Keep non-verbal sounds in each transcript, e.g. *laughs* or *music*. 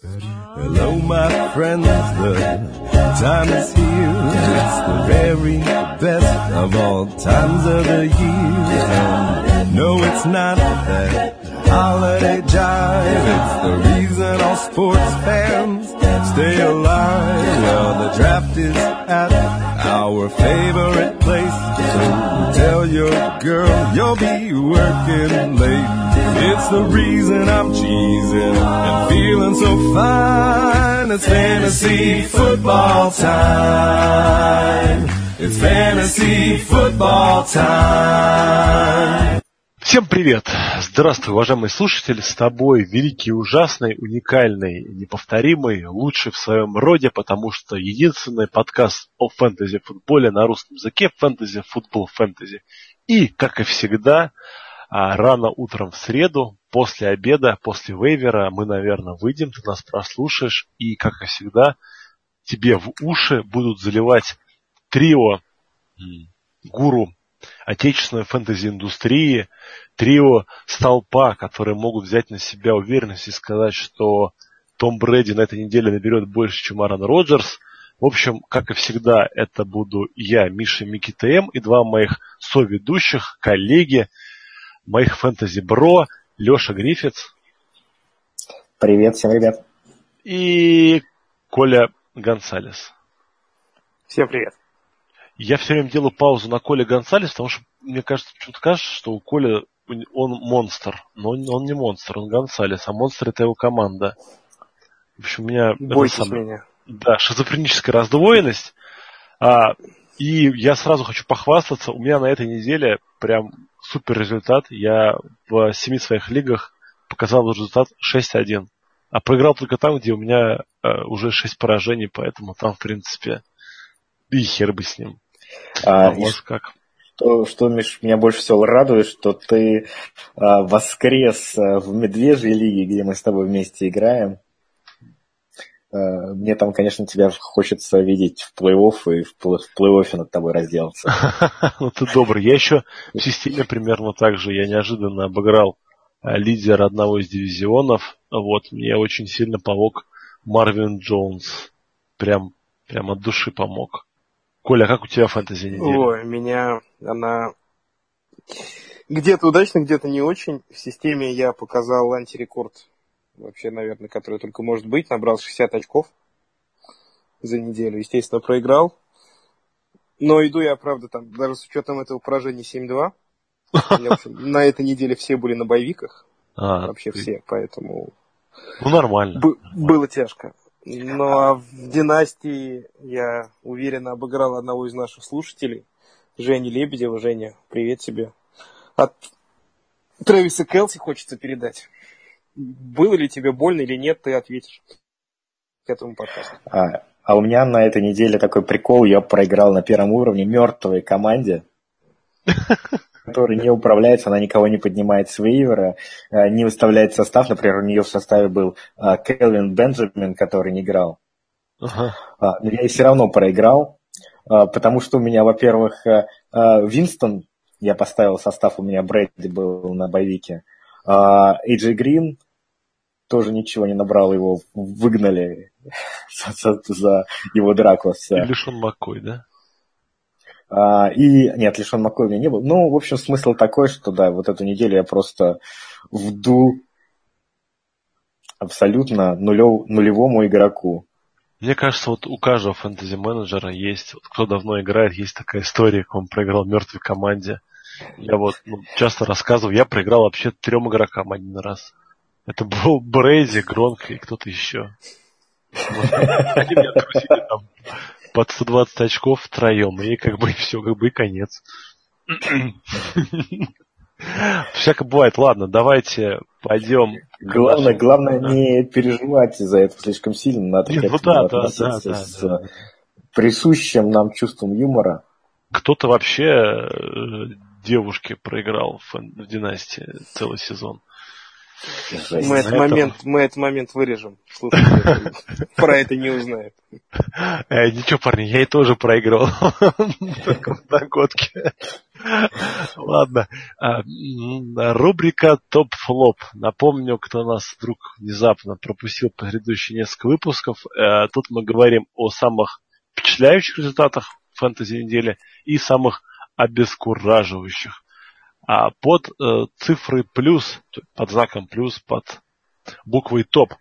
Hello, my friends, the time is here. It's the very best of all times of the year. And no, it's not that holiday jive. It's the reason all sports fans stay alive. Well, the draft is at our favorite place. So tell your girl you'll be working late. It's the reason I'm cheesing and feeling so fine. It's fantasy football time. It's fantasy football time. Всем привет! Здравствуй, уважаемый слушатель! С тобой великий, ужасный, уникальный, неповторимый, лучший в своем роде, потому что единственный подкаст о фэнтези-футболе на русском языке «Фэнтези Футбол Фэнтези». И, как и всегда, а, рано утром в среду, после обеда, после вейвера, мы, наверное, выйдем, ты нас прослушаешь, и, как и всегда, тебе в уши будут заливать трио гуру отечественной фэнтези-индустрии, трио столпа, которые могут взять на себя уверенность и сказать, что Том Брэди на этой неделе наберет больше, чем Аарон Роджерс. В общем, как и всегда, это буду я, Миша Мики ТМ, и два моих соведущих, коллеги, моих фэнтези-бро, Леша Гриффитс. Привет всем, ребят. И Коля Гонсалес. Всем привет. Я все время делаю паузу на Коле Гонсалес, потому что мне кажется, почему-то кажется, что у Коля он монстр. Но он, он не монстр, он Гонсалес, а монстр это его команда. В общем, у меня... Бойтесь сам... меня. Да, шизофреническая раздвоенность. А, и я сразу хочу похвастаться, у меня на этой неделе прям супер результат. Я в семи своих лигах показал результат 6-1. А проиграл только там, где у меня э, уже 6 поражений, поэтому там, в принципе, и хер бы с ним. А, а вот как. Что, что, Миш, меня больше всего радует, что ты а, воскрес а, в Медвежьей лиге, где мы с тобой вместе играем. А, мне там, конечно, тебя хочется видеть в плей-офф и в, в плей-оффе над тобой разделаться. *laughs* Ну ты добрый. Я еще в системе примерно так же. Я неожиданно обыграл а, лидера одного из дивизионов. Вот, мне очень сильно помог Марвин Джонс. Прям, прям от души помог. Коля, а как у тебя фэнтези неделя? Ой, меня она где-то удачно, где-то не очень. В системе я показал антирекорд, вообще, наверное, который только может быть. Набрал 60 очков за неделю. Естественно, проиграл. Но иду я, правда, там, даже с учетом этого поражения 7-2. общем, на этой неделе все были на боевиках. А, вообще все, поэтому... Ну, нормально. Было тяжко. Ну а в династии я уверенно обыграл одного из наших слушателей, Женю Лебедева. Женя, привет тебе. От Трэвиса Келси хочется передать. Было ли тебе больно или нет, ты ответишь к этому подкасту. А, а у меня на этой неделе такой прикол, я проиграл на первом уровне мертвой команде. *laughs* которая не управляется, она никого не поднимает с вейвера, э, не выставляет состав. Например, у нее в составе был э, Келвин Бенджамин, который не играл. Uh-huh. Но я и все равно проиграл, э, потому что у меня, во-первых, Винстон, я поставил состав, у меня Брэдди был на боевике, Эйджи Грин тоже ничего не набрал, его выгнали *laughs* за, за его драку. Или Шон Маккой, да? А, и нет, Лишон Маккой у меня не был. Ну, в общем, смысл такой, что да, вот эту неделю я просто вду абсолютно нулев, нулевому игроку. Мне кажется, вот у каждого фэнтези-менеджера есть, вот кто давно играет, есть такая история, как он проиграл мертвой команде. Я вот ну, часто рассказывал, я проиграл вообще трем игрокам один раз. Это был Брейзи, Гронк и кто-то еще. Они меня там под 120 очков втроем, и как бы *laughs* все, как бы и конец. *clears throat* Всяко бывает. Ладно, давайте пойдем. Главное, главное не переживать за это слишком сильно. Надо Нет, ну да, да, да, да, с да. присущим нам чувством юмора. Кто-то вообще э, девушке проиграл в, в династии целый сезон. Мы этот, момент, мы этот момент вырежем. Слушайте, про это не узнают. Э, ничего, парни, я и тоже проиграл. Только в догодке. Ладно. А, рубрика топ-флоп. Напомню, кто нас вдруг внезапно пропустил предыдущие несколько выпусков. Э, тут мы говорим о самых впечатляющих результатах фэнтези недели и самых обескураживающих. А под э, цифрой плюс, под знаком плюс, под буквой топ,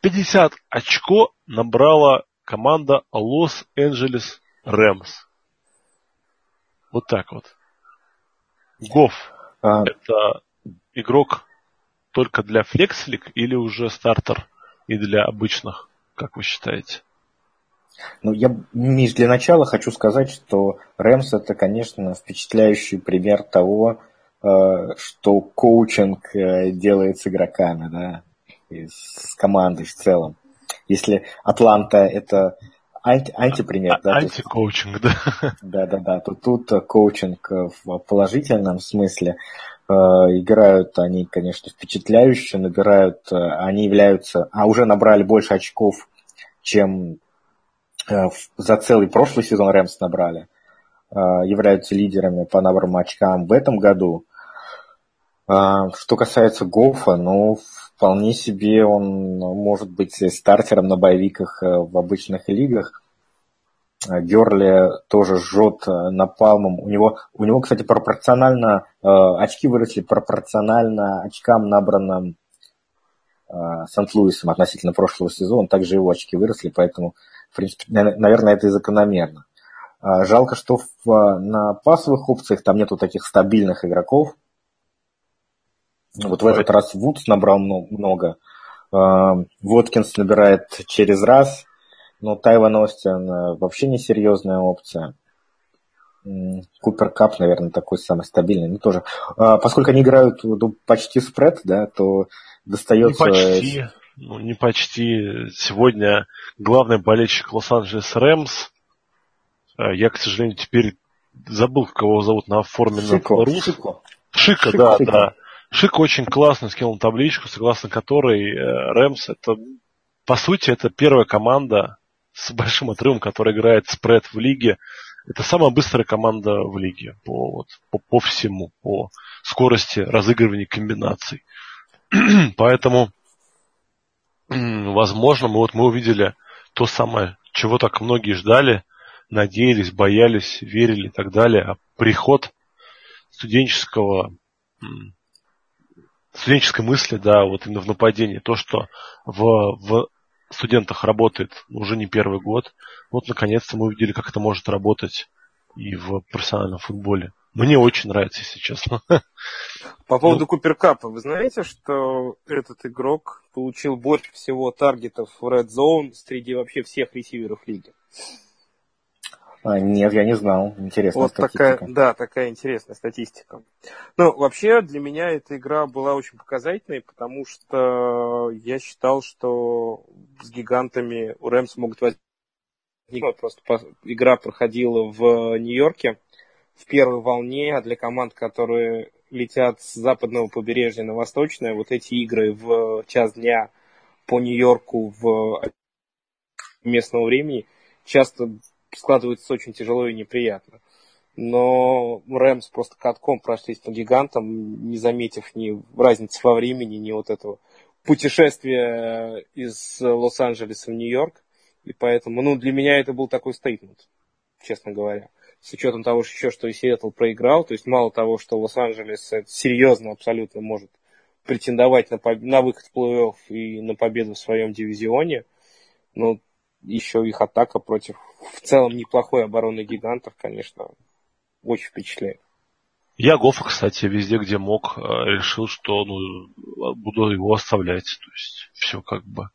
50 очко набрала команда Лос-Анджелес Рэмс. Вот так вот. Гоф, а... это игрок только для флекслик или уже стартер и для обычных, как вы считаете? Ну, я, Миш, для начала хочу сказать, что Рэмс это, конечно, впечатляющий пример того, что коучинг э, делает с игроками, да, и с командой в целом. Если Атланта это анти, антипример, да? Антикоучинг, да. Да, да, да. То тут коучинг в положительном смысле. Э, играют они, конечно, впечатляюще, набирают, они являются, а уже набрали больше очков, чем Э, за целый прошлый сезон Рэмс набрали, э, являются лидерами по наборам очкам в этом году. Э, что касается Гофа, ну, вполне себе он может быть стартером на боевиках в обычных лигах. Герли тоже жжет напалмом. У него, у него, кстати, пропорционально, очки выросли пропорционально очкам, набранным Сент-Луисом относительно прошлого сезона. Также его очки выросли, поэтому в принципе, наверное, это и закономерно. А, жалко, что в, а, на пасовых опциях там нету таких стабильных игроков. Вот в этот раз Вудс набрал много. А, Воткинс набирает через раз. Но Тайван Остин вообще не серьезная опция. Купер Кап, наверное, такой самый стабильный. Ну, тоже. Поскольку они играют ну, почти спред, да, то достается... Не почти ну, не почти. Сегодня главный болельщик Лос-Анджелес Рэмс. Э, я, к сожалению, теперь забыл, кого зовут на форме Шико, на Шико. Шика, Шико, да, Шико. да. Шик очень классно скинул табличку, согласно которой э, Рэмс это, по сути, это первая команда с большим отрывом, которая играет спред в лиге. Это самая быстрая команда в лиге по, вот, по, по всему, по скорости разыгрывания комбинаций. *clears throat* Поэтому возможно, мы вот мы увидели то самое, чего так многие ждали, надеялись, боялись, верили и так далее, а приход студенческого студенческой мысли, да, вот именно в нападении, то, что в, в студентах работает уже не первый год, вот наконец-то мы увидели, как это может работать и в профессиональном футболе. Мне очень нравится, если честно. *laughs* По поводу ну, Куперкапа, вы знаете, что этот игрок получил больше всего таргетов в Red Zone среди вообще всех ресиверов лиги? А, нет, я не знал. Интересная вот статистика. Такая, да, такая интересная статистика. Ну, вообще, для меня эта игра была очень показательной, потому что я считал, что с гигантами у Рэмс могут возникнуть. Просто игра проходила в Нью-Йорке в первой волне, а для команд, которые летят с западного побережья на восточное, вот эти игры в час дня по Нью-Йорку в местного времени часто складываются очень тяжело и неприятно. Но Рэмс просто катком прошлись по гигантам, не заметив ни разницы во времени, ни вот этого путешествия из Лос-Анджелеса в Нью-Йорк. И поэтому, ну, для меня это был такой стейтмент, честно говоря с учетом того, что еще что и Сиэтл проиграл, то есть мало того, что Лос-Анджелес серьезно абсолютно может претендовать на, на выход в плей-офф и на победу в своем дивизионе, но еще их атака против в целом неплохой обороны гигантов, конечно, очень впечатляет. Я Гофа, кстати, везде, где мог, э, решил, что ну, буду его оставлять. То есть все как бы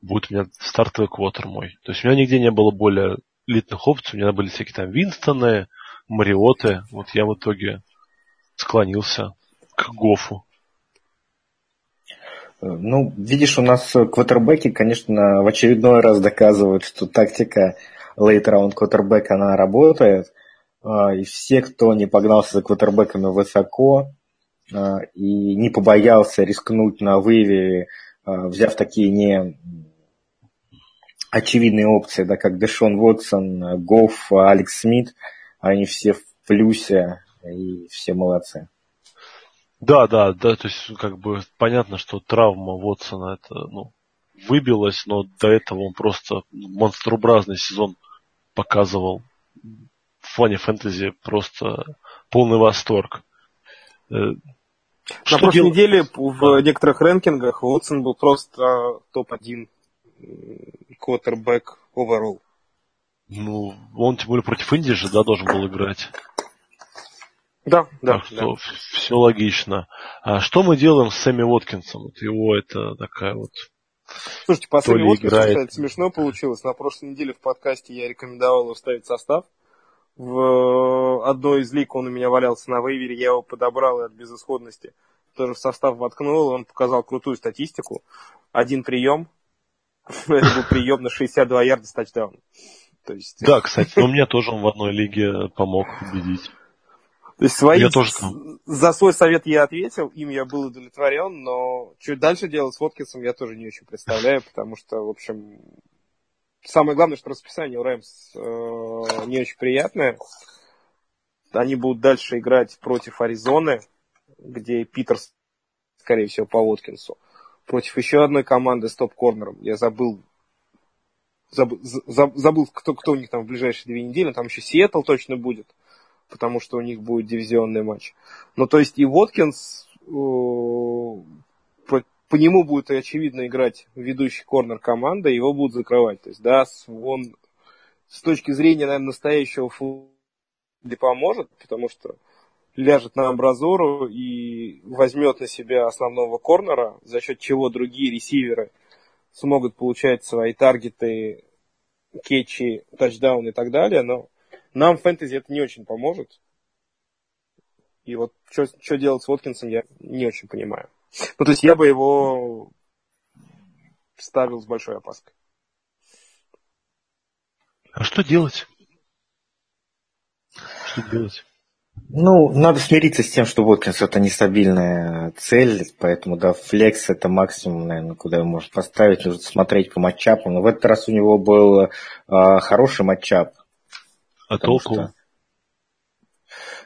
будет у меня стартовый квотер мой. То есть у меня нигде не было более элитных опций. У меня были всякие там Винстоны, Мариоты. Вот я в итоге склонился к Гофу. Ну, видишь, у нас квотербеки, конечно, в очередной раз доказывают, что тактика round квотербека, она работает. А, и все, кто не погнался за квотербеками высоко а, и не побоялся рискнуть на выве, а, взяв такие не очевидные опции, да, как Дэшон Вотсон, Гофф, Алекс Смит, они все в плюсе, и все молодцы. Да, да, да, то есть как бы понятно, что травма Вотсона это, ну, выбилась, но до этого он просто монстрообразный сезон показывал. В плане фэнтези просто полный восторг. Э, На прошлой дел... неделе в некоторых рэнкингах Уотсон был просто топ-1 квотербек overall. Ну, он тем более против Индии же, да, должен был играть. Да, да. Так что да. все логично. А что мы делаем с Сэмми Уоткинсом? Вот его это такая вот... Слушайте, по Сэмми Уоткинсу, играет... смешно получилось. На прошлой неделе в подкасте я рекомендовал его вставить состав. В одной из лиг он у меня валялся на вейвере, я его подобрал от безысходности. Тоже в состав воткнул, он показал крутую статистику. Один прием, *laughs* это был прием на 62 ярда с. То есть... Да, кстати, но мне тоже он в одной лиге помог победить. То есть свои, я тоже за свой совет я ответил, им я был удовлетворен, но что дальше делать с Воткинсом я тоже не очень представляю, потому что, в общем, самое главное, что расписание у Рэмс э, не очень приятное. Они будут дальше играть против Аризоны, где Питерс, скорее всего, по Воткинсу. Против еще одной команды с топ-корнером. Я забыл, забыл, забыл кто, кто у них там в ближайшие две недели. Там еще Сиэтл точно будет потому что у них будет дивизионный матч. Ну, то есть и Воткинс, э, по, по нему будет очевидно играть ведущий корнер команды, его будут закрывать. То есть, да, он с точки зрения, наверное, настоящего футбола поможет, потому что ляжет на амбразуру и возьмет на себя основного корнера, за счет чего другие ресиверы смогут получать свои таргеты, кетчи, тачдауны и так далее, но нам фэнтези это не очень поможет. И вот что делать с Воткинсом, я не очень понимаю. Ну, то есть я бы его ставил с большой опаской. А что делать? Что делать? Ну, надо смириться с тем, что Воткинс это нестабильная цель, поэтому, да, флекс это максимум, наверное, куда его можно поставить, нужно смотреть по матчапам. Но в этот раз у него был э, хороший матчап. А толку? Что...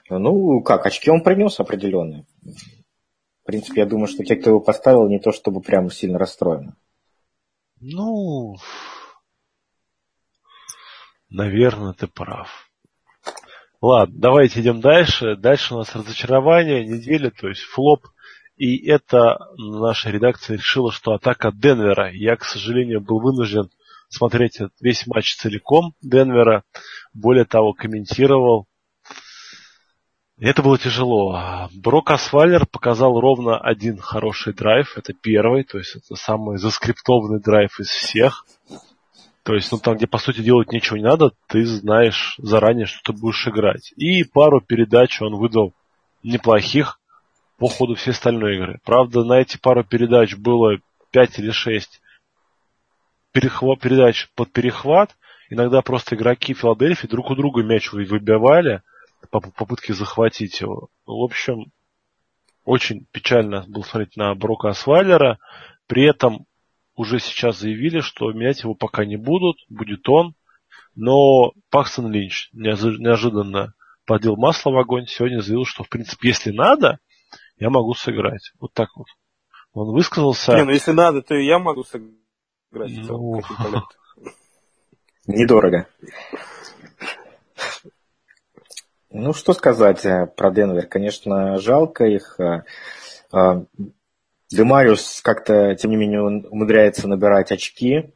Ну, как, очки он принес определенные. В принципе, я думаю, что те, кто его поставил, не то чтобы прям сильно расстроены. Ну, наверное, ты прав. Ладно, давайте идем дальше. Дальше у нас разочарование недели, то есть флоп. И это наша редакция решила, что атака Денвера. Я, к сожалению, был вынужден смотреть весь матч целиком Денвера. Более того, комментировал. Это было тяжело. Брок Асвалер показал ровно один хороший драйв. Это первый, то есть это самый заскриптованный драйв из всех. То есть, ну там, где по сути делать ничего не надо, ты знаешь заранее, что ты будешь играть. И пару передач он выдал неплохих по ходу всей остальной игры. Правда, на эти пару передач было 5 или 6 перехват, передач под перехват. Иногда просто игроки Филадельфии друг у друга мяч выбивали по попытке захватить его. В общем, очень печально было смотреть на Брока Асвайлера. При этом уже сейчас заявили, что менять его пока не будут, будет он. Но Паксон Линч неожиданно подел масло в огонь. Сегодня заявил, что, в принципе, если надо, я могу сыграть. Вот так вот. Он высказался. Не, ну если надо, то и я могу сыграть целом. Ну... *laughs* Недорого. Ну, что сказать э, про Денвер? Конечно, жалко их. Э, э, Демариус как-то, тем не менее, умудряется набирать очки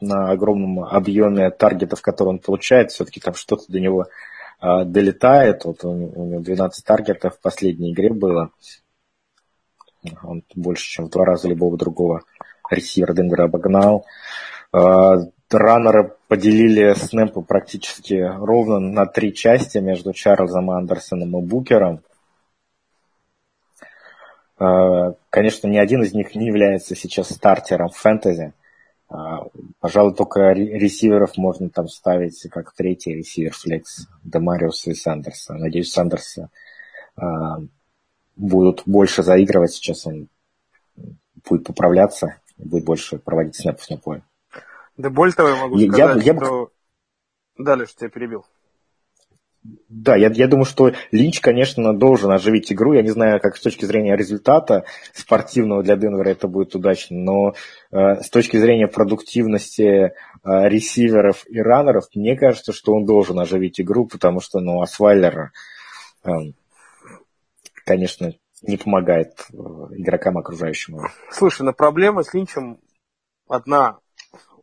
на огромном объеме таргетов, которые он получает. Все-таки там что-то до него долетает. Вот у него 12 таргетов в последней игре было. Он больше, чем в два раза любого другого ресивер Денвера обогнал. А, раннеры поделили снэпы практически ровно на три части между Чарльзом Андерсоном и Букером. А, конечно, ни один из них не является сейчас стартером фэнтези. А, пожалуй, только ресиверов можно там ставить как третий ресивер флекс Демариуса и Сандерса. Надеюсь, Сандерса будут больше заигрывать. Сейчас он будет поправляться будет больше проводить снэпов на поле. Да более того, я могу сказать, я, я... что... Далее, что тебя перебил. Да, я, я думаю, что Линч, конечно, должен оживить игру. Я не знаю, как с точки зрения результата спортивного для Денвера это будет удачно, но э, с точки зрения продуктивности э, ресиверов и раннеров, мне кажется, что он должен оживить игру, потому что, ну, Асвайлер, э, конечно, не помогает э, игрокам окружающим. Слушай, но проблема с Линчем одна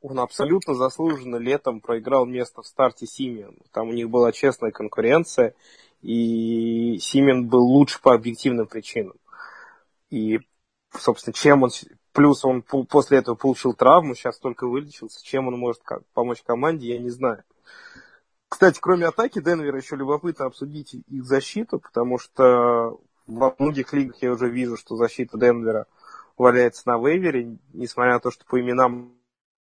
он абсолютно заслуженно летом проиграл место в старте Симен. Там у них была честная конкуренция, и Симен был лучше по объективным причинам. И, собственно, чем он... Плюс он после этого получил травму, сейчас только вылечился. Чем он может помочь команде, я не знаю. Кстати, кроме атаки Денвера еще любопытно обсудить их защиту, потому что во многих лигах я уже вижу, что защита Денвера валяется на вейвере, несмотря на то, что по именам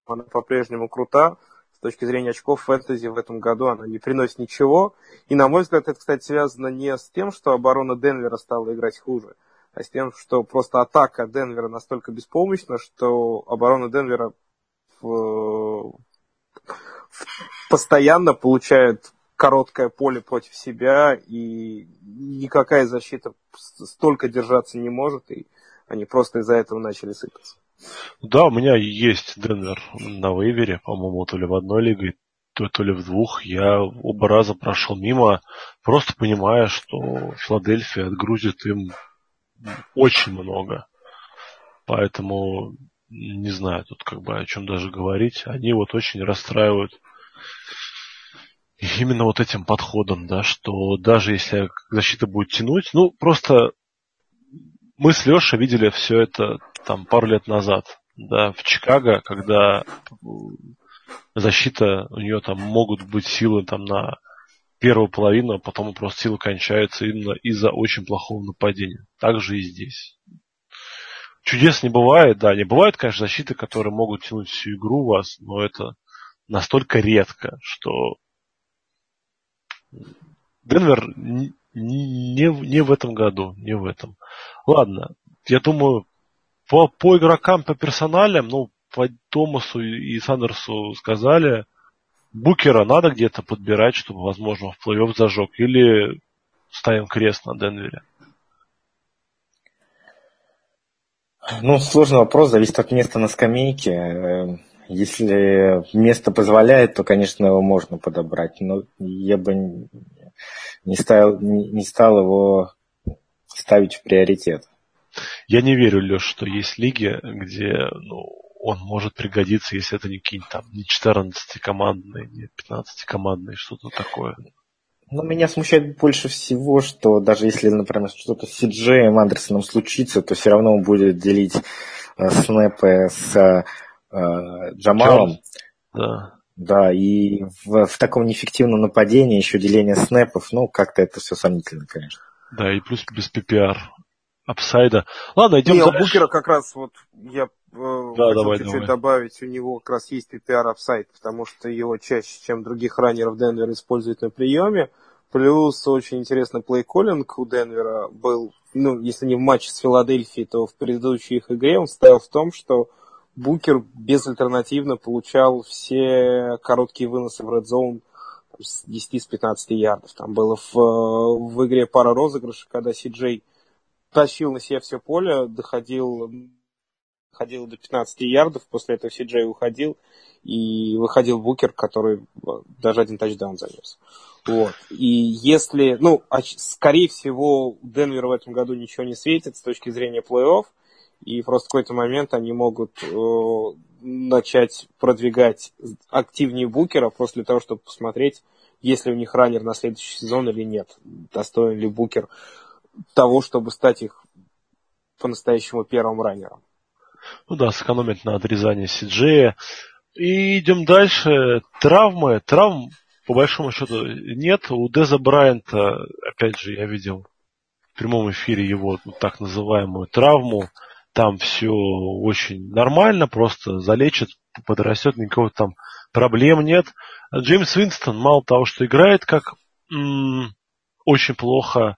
она по-прежнему крута. С точки зрения очков фэнтези в этом году она не приносит ничего. И, на мой взгляд, это, кстати, связано не с тем, что оборона Денвера стала играть хуже, а с тем, что просто атака Денвера настолько беспомощна, что оборона Денвера в... постоянно получает короткое поле против себя, и никакая защита столько держаться не может, и они просто из-за этого начали сыпаться. Да, у меня есть Денвер на вейвере, по-моему, то ли в одной лиге, то, то ли в двух. Я оба раза прошел мимо, просто понимая, что Филадельфия отгрузит им очень много. Поэтому не знаю тут как бы о чем даже говорить. Они вот очень расстраивают именно вот этим подходом, да, что даже если защита будет тянуть, ну просто мы с Лешей видели все это там пару лет назад, да, в Чикаго, когда защита, у нее там могут быть силы там на первую половину, а потом просто силы кончаются именно из-за очень плохого нападения. Так же и здесь. Чудес не бывает, да, не бывает, конечно, защиты, которые могут тянуть всю игру у вас, но это настолько редко, что Денвер не, не, в этом году, не в этом. Ладно, я думаю, по, по игрокам, по персоналям, ну, по Томасу и Сандерсу сказали, Букера надо где-то подбирать, чтобы, возможно, в плей-офф зажег, или ставим крест на Денвере? Ну, сложный вопрос, зависит от места на скамейке. Если место позволяет, то, конечно, его можно подобрать, но я бы не стал, не стал его ставить в приоритет. Я не верю, Леш, что есть лиги, где ну, он может пригодиться, если это не какие-нибудь там не 14-командные, не 15-командные, что-то такое. Но меня смущает больше всего, что даже если, например, что-то с Сиджеем Андерсоном случится, то все равно он будет делить э, снэпы с Джамалом. Да. Да, и в, в таком неэффективном нападении еще деление снэпов, ну, как-то это все сомнительно, конечно. Да, и плюс без PPR upside а. Ладно, идем Не, дальше. у Букера как раз вот я э, да, хочу давай, чуть-чуть давай. добавить, у него как раз есть PPR upside, потому что его чаще, чем других раннеров Денвер используют на приеме. Плюс очень интересный play-calling у Денвера был, ну, если не в матче с Филадельфией, то в предыдущей их игре он стоял в том, что Букер безальтернативно получал все короткие выносы в Red Zone с 10-15 ярдов. Там было в, в игре пара розыгрышей, когда Си-Джей тащил на себя все поле, доходил, доходил до 15 ярдов, после этого Си-Джей уходил, и выходил Букер, который даже один тачдаун занес. Вот. И если, ну, скорее всего, Денвер в этом году ничего не светит с точки зрения плей-офф, и просто в какой-то момент они могут э, начать продвигать активнее Букера для того, чтобы посмотреть, есть ли у них раннер на следующий сезон или нет. Достоин ли Букер того, чтобы стать их по-настоящему первым раннером. Ну да, сэкономить на отрезании Сиджея. И идем дальше. Травмы. Травм, по большому счету, нет. У Деза Брайанта, опять же, я видел в прямом эфире его так называемую травму. Там все очень нормально, просто залечит, подрастет, никакого там проблем нет. Джеймс Винстон мало того, что играет как м- очень плохо,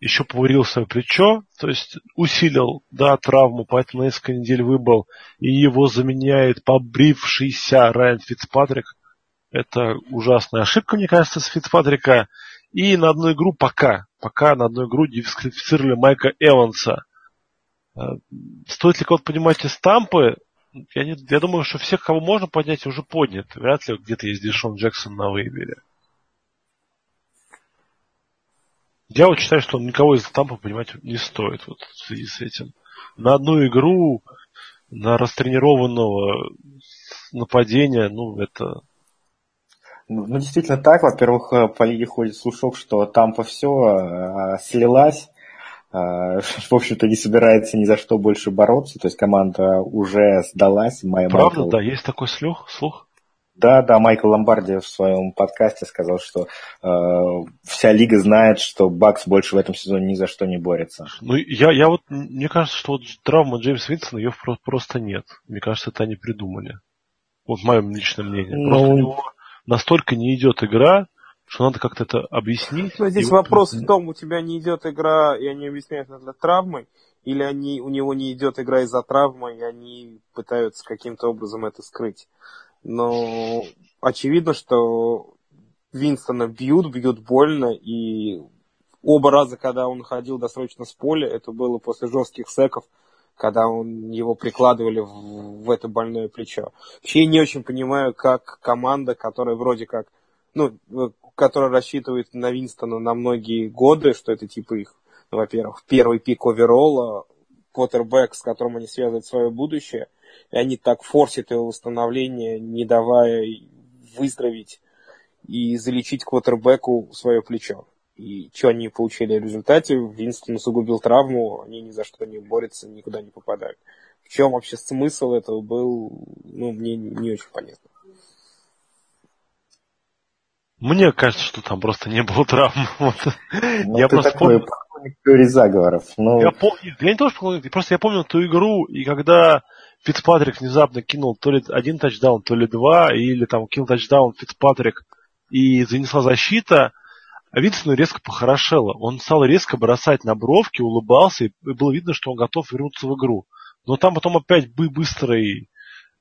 еще поварил свое плечо, то есть усилил, да, травму, поэтому на несколько недель выбыл, и его заменяет побрившийся Райан Фицпатрик. Это ужасная ошибка, мне кажется, с Фицпатрика. И на одну игру пока, пока на одну игру дисквалифицировали Майка Эванса. Стоит ли кого-то поднимать из Тампы? Я, не, я думаю, что всех, кого можно поднять, уже поднят. Вряд ли где-то есть Дешон Джексон на выборе. Я вот считаю, что никого из Тампа поднимать не стоит вот в связи с этим. На одну игру, на растренированного нападения, ну, это ну, ну, действительно так. Во-первых, э, по лиге ходит слушок, что Тампа все э, слилась. Э, в общем-то, не собирается ни за что больше бороться. То есть команда уже сдалась. Правда, Майкл... да, есть такой слух? слух? Да, да, Майкл Ломбарди в своем подкасте сказал, что э, вся лига знает, что Бакс больше в этом сезоне ни за что не борется. Ну, я, я вот, мне кажется, что вот травма Джеймса Винсона, ее просто нет. Мне кажется, это они придумали. Вот мое личное мнение. Ну, просто у него настолько не идет игра, что надо как-то это объяснить. Но здесь вопрос в том, у тебя не идет игра, и они объясняют это травмы, или они, у него не идет игра из-за травмы, и они пытаются каким-то образом это скрыть. Но очевидно, что Винстона бьют, бьют больно, и оба раза, когда он ходил досрочно с поля, это было после жестких секов, когда он, его прикладывали в, в это больное плечо. Вообще я не очень понимаю, как команда, которая вроде как, ну, которая рассчитывает на Винстона на многие годы, что это типа их, ну, во-первых, первый пик оверолла, квотербек, с которым они связывают свое будущее, и они так форсят его восстановление, не давая выздороветь и залечить квотербеку свое плечо. И что они получили в результате? Винстон усугубил травму, они ни за что не борются, никуда не попадают. В чем вообще смысл этого был, ну, мне не очень понятно. Мне кажется, что там просто не было травм. *laughs* Вот. Ну, я просто такой помню... теории заговоров. Но... Я, помню, я не то, что просто я помню ту игру, и когда Фицпатрик внезапно кинул то ли один тачдаун, то ли два, или там кинул тачдаун Фицпатрик, и занесла защита, а Винстону резко похорошело. Он стал резко бросать на бровки, улыбался, и было видно, что он готов вернуться в игру. Но там потом опять бы быстрый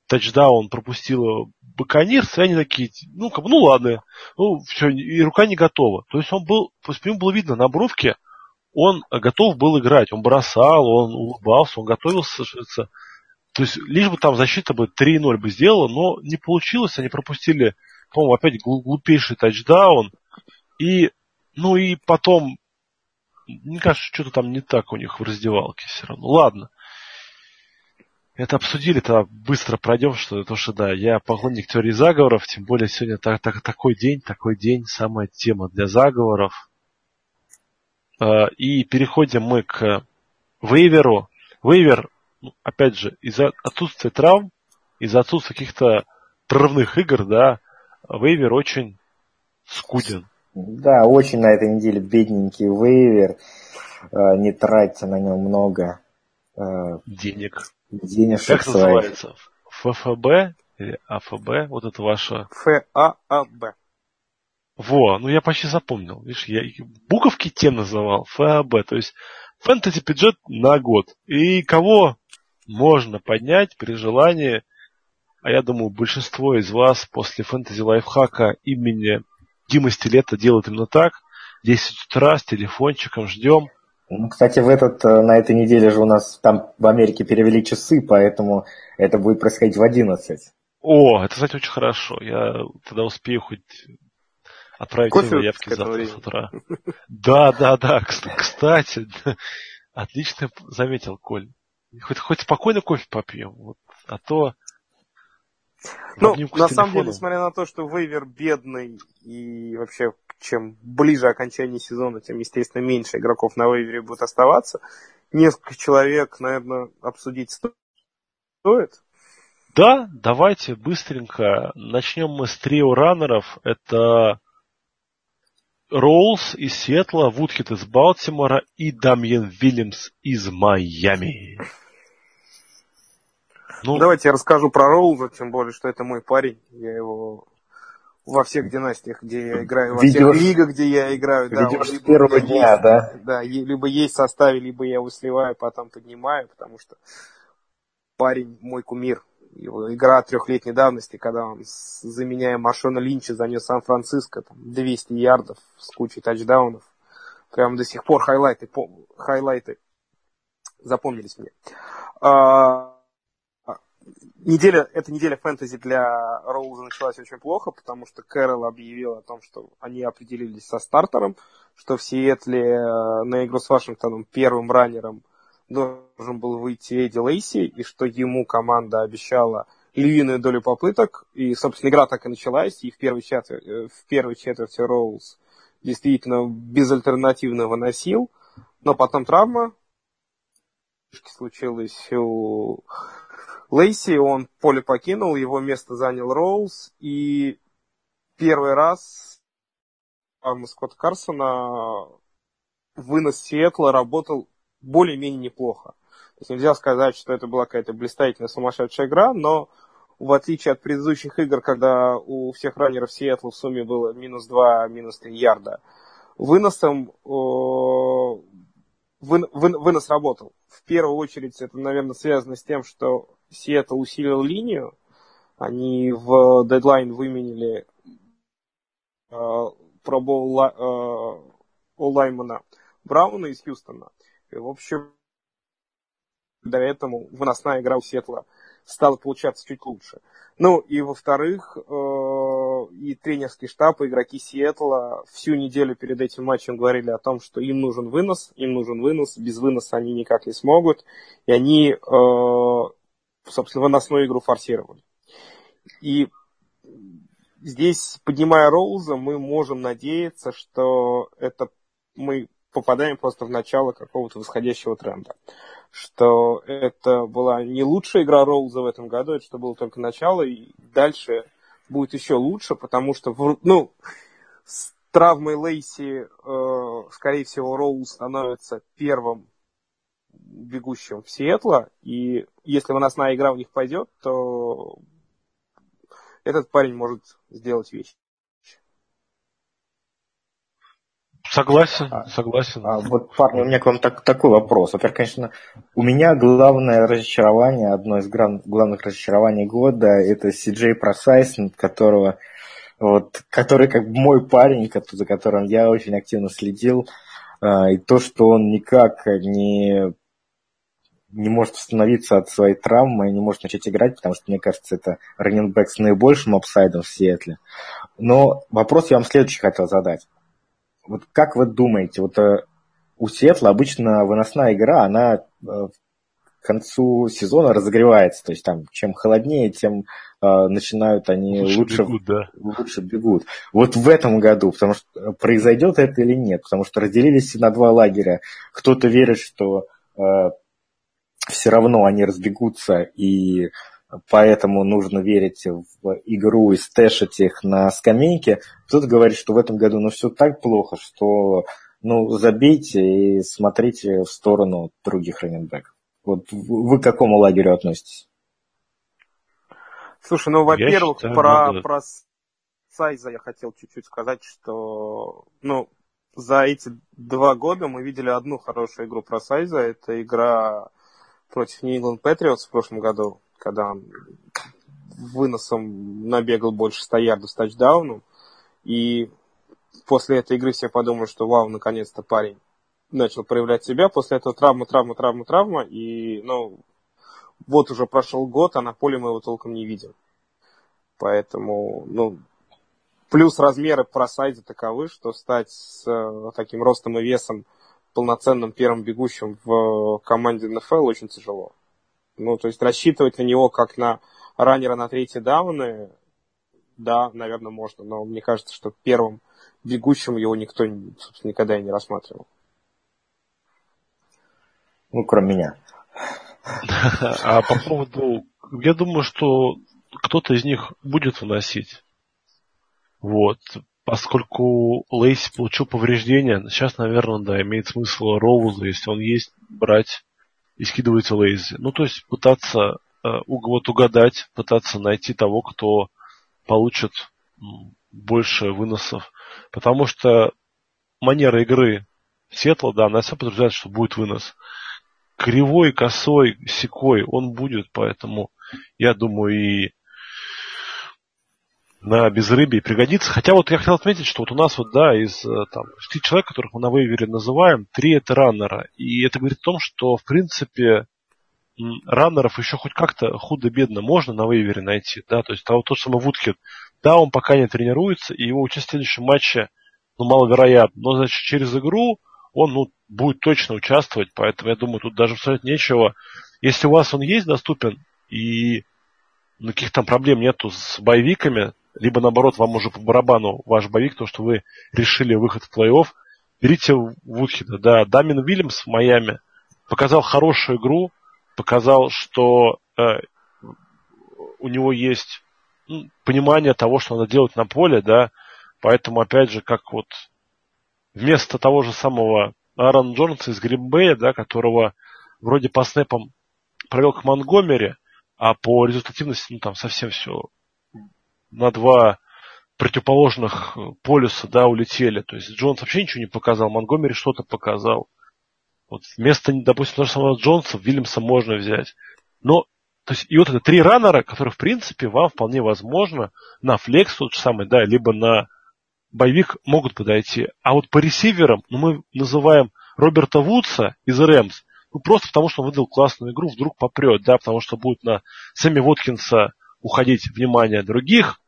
тачдаун пропустил Баканирс, и они такие, ну, как, ну ладно, ну, все, и рука не готова. То есть он был, по нему было видно на бровке, он готов был играть, он бросал, он улыбался, он готовился. То есть, лишь бы там защита бы 3-0 бы сделала, но не получилось, они пропустили, по-моему, опять глупейший тачдаун. И ну и потом, мне кажется, что-то там не так у них в раздевалке все равно. Ладно. Это обсудили, то быстро пройдем, что то, что да, я поклонник теории заговоров, тем более сегодня так, так, такой день, такой день, самая тема для заговоров. А, и переходим мы к вейверу. Вейвер, ну, опять же, из-за отсутствия травм, из-за отсутствия каких-то прорывных игр, да, вейвер очень скуден. Да, очень на этой неделе бедненький вейвер. Э, не тратьте на нем много э, денег. Денежек как называется? ФФБ или АФБ? Вот это ваше... ФААБ. Во, ну я почти запомнил. Видишь, я буковки тем называл. ФАБ. То есть фэнтези бюджет на год. И кого можно поднять при желании, а я думаю, большинство из вас после фэнтези лайфхака имени Дима Стилета делает именно так. 10 утра с телефончиком ждем. Ну, кстати, в этот, э, на этой неделе же у нас там в Америке перевели часы, поэтому это будет происходить в 11. О, это, кстати, очень хорошо. Я тогда успею хоть отправить Кофе заявки завтра с утра. Да, да, да. Кстати, отлично заметил, Коль. Хоть, хоть спокойно кофе попьем. Вот, а то ну, на самом деле, несмотря на то, что вейвер бедный и вообще чем ближе окончание сезона, тем, естественно, меньше игроков на вейвере будет оставаться. Несколько человек, наверное, обсудить стоит. Да, давайте быстренько. Начнем мы с трио раннеров. Это Роулс из Сиэтла, Вудхит из Балтимора и Дамьен Вильямс из Майами. Ну, Давайте я расскажу про Роуза, тем более, что это мой парень. Я его во всех династиях, где я играю, во всех лигах, где я играю. Да, Ведешь с первого дня, есть, да? Да, либо есть в составе, либо я его сливаю, потом поднимаю, потому что парень мой кумир. его игра трехлетней давности, когда он, заменяя Машона Линча, занес Сан-Франциско, там, 200 ярдов с кучей тачдаунов. Прям до сих пор хайлайты, по, хайлайты запомнились мне. А, неделя, эта неделя фэнтези для Роуза началась очень плохо, потому что Кэрол объявил о том, что они определились со стартером, что в Сиэтле э, на игру с Вашингтоном первым раннером должен был выйти Эдди Лейси, и что ему команда обещала львиную долю попыток, и, собственно, игра так и началась, и в первой четверти, э, в первой четверти Роуз действительно безальтернативно выносил, но потом травма случилась у Лейси, он поле покинул, его место занял Роуз, и первый раз травма Скотта Карсона вынос Сиэтла работал более-менее неплохо. То есть нельзя сказать, что это была какая-то блистательная сумасшедшая игра, но в отличие от предыдущих игр, когда у всех раннеров Сиэтла в сумме было минус 2, минус 3 ярда, выносом вы, вы, вынос работал. В первую очередь это, наверное, связано с тем, что Сиэтл усилил линию. Они в дедлайн выменили э, пробол э, Лаймана Брауна из Хьюстона. И, в общем, до этому выносная игра у Сетла стала получаться чуть лучше. Ну и во-вторых, э, и тренерский штаб, и игроки Сиэтла всю неделю перед этим матчем говорили о том, что им нужен вынос, им нужен вынос, без выноса они никак не смогут, и они, э, собственно, выносную игру форсировали. И здесь, поднимая Роуза, мы можем надеяться, что это мы попадаем просто в начало какого-то восходящего тренда. Что это была не лучшая игра Роуза в этом году, это что было только начало, и дальше будет еще лучше, потому что, ну, с травмой Лейси, э, скорее всего, Роуз становится первым бегущим в Сиэтла, и если выносная игра у них пойдет, то этот парень может сделать вещь. Согласен, а, согласен. А, вот, парни, у меня к вам так, такой вопрос. Во-первых, конечно, у меня главное разочарование, одно из гран, главных разочарований года, это Си-Джей Просайс, которого, вот, который как мой парень, за которым я очень активно следил, а, и то, что он никак не не может восстановиться от своей травмы и не может начать играть, потому что, мне кажется, это раненбэк с наибольшим апсайдом в Сиэтле. Но вопрос я вам следующий хотел задать вот как вы думаете, вот э, у Сиэтла обычно выносная игра, она э, к концу сезона разогревается, то есть там чем холоднее, тем э, начинают они лучше, лучше, бегут, да. лучше бегут. Вот в этом году, потому что произойдет это или нет, потому что разделились на два лагеря. Кто-то верит, что э, все равно они разбегутся и поэтому нужно верить в игру и стэшить их на скамейке. Кто-то говорит, что в этом году ну все так плохо, что ну забейте и смотрите в сторону других раненбеков. Вот вы к какому лагерю относитесь? Слушай, ну, во-первых, считаю, про, да. про Сайза я хотел чуть-чуть сказать, что, ну, за эти два года мы видели одну хорошую игру про Сайза. Это игра против England Patriots в прошлом году когда он выносом набегал больше 100 ярдов с тачдауном. И после этой игры все подумали, что вау, наконец-то парень начал проявлять себя. После этого травма, травма, травма, травма. И, ну, вот уже прошел год, а на поле мы его толком не видим. Поэтому, ну, плюс размеры просайда таковы, что стать с э, таким ростом и весом полноценным первым бегущим в команде НФЛ очень тяжело. Ну, то есть рассчитывать на него как на раннера на третьей дауны, да, наверное, можно, но мне кажется, что первым бегущим его никто, собственно, никогда и не рассматривал. Ну, кроме меня. А по поводу... Я думаю, что кто-то из них будет выносить. Вот. Поскольку Лейси получил повреждения, сейчас, наверное, да, имеет смысл Роуза, если он есть, брать и скидывается лейзи. Ну, то есть пытаться э, вот угадать, пытаться найти того, кто получит больше выносов. Потому что манера игры Сетла, да, она все подтверждает, что будет вынос. Кривой, косой, секой он будет, поэтому я думаю, и на безрыбье пригодится. Хотя вот я хотел отметить, что вот у нас вот, да, из э, там, шести человек, которых мы на вейвере называем, три это раннера. И это говорит о том, что, в принципе, раннеров еще хоть как-то худо-бедно можно на вейвере найти, да, то есть того, тот самый Вудкет, да, он пока не тренируется, и его участие в следующем матче, ну, маловероятно, но, значит, через игру он, ну, будет точно участвовать, поэтому я думаю, тут даже сказать нечего. Если у вас он есть доступен, и ну, каких там проблем нету с боевиками, либо наоборот, вам уже по барабану ваш боевик, то, что вы решили выход в плей-офф, берите Вудхеда. Да, Дамин Вильямс в Майами показал хорошую игру, показал, что э, у него есть ну, понимание того, что надо делать на поле, да, поэтому, опять же, как вот вместо того же самого Аарона Джонса из Гринбея, да, которого вроде по снэпам провел к Монгомери, а по результативности, ну, там совсем все на два противоположных полюса, да, улетели. То есть Джонс вообще ничего не показал, Монгомери что-то показал. Вот вместо, допустим, того же самого Джонса, Вильямса можно взять. Но, то есть, и вот это три раннера, которые, в принципе, вам вполне возможно на флекс тот же самый, да, либо на боевик могут подойти. А вот по ресиверам, ну, мы называем Роберта Вудса из Рэмс, ну, просто потому, что он выдал классную игру, вдруг попрет, да, потому что будет на Сэмми Воткинса уходить внимание других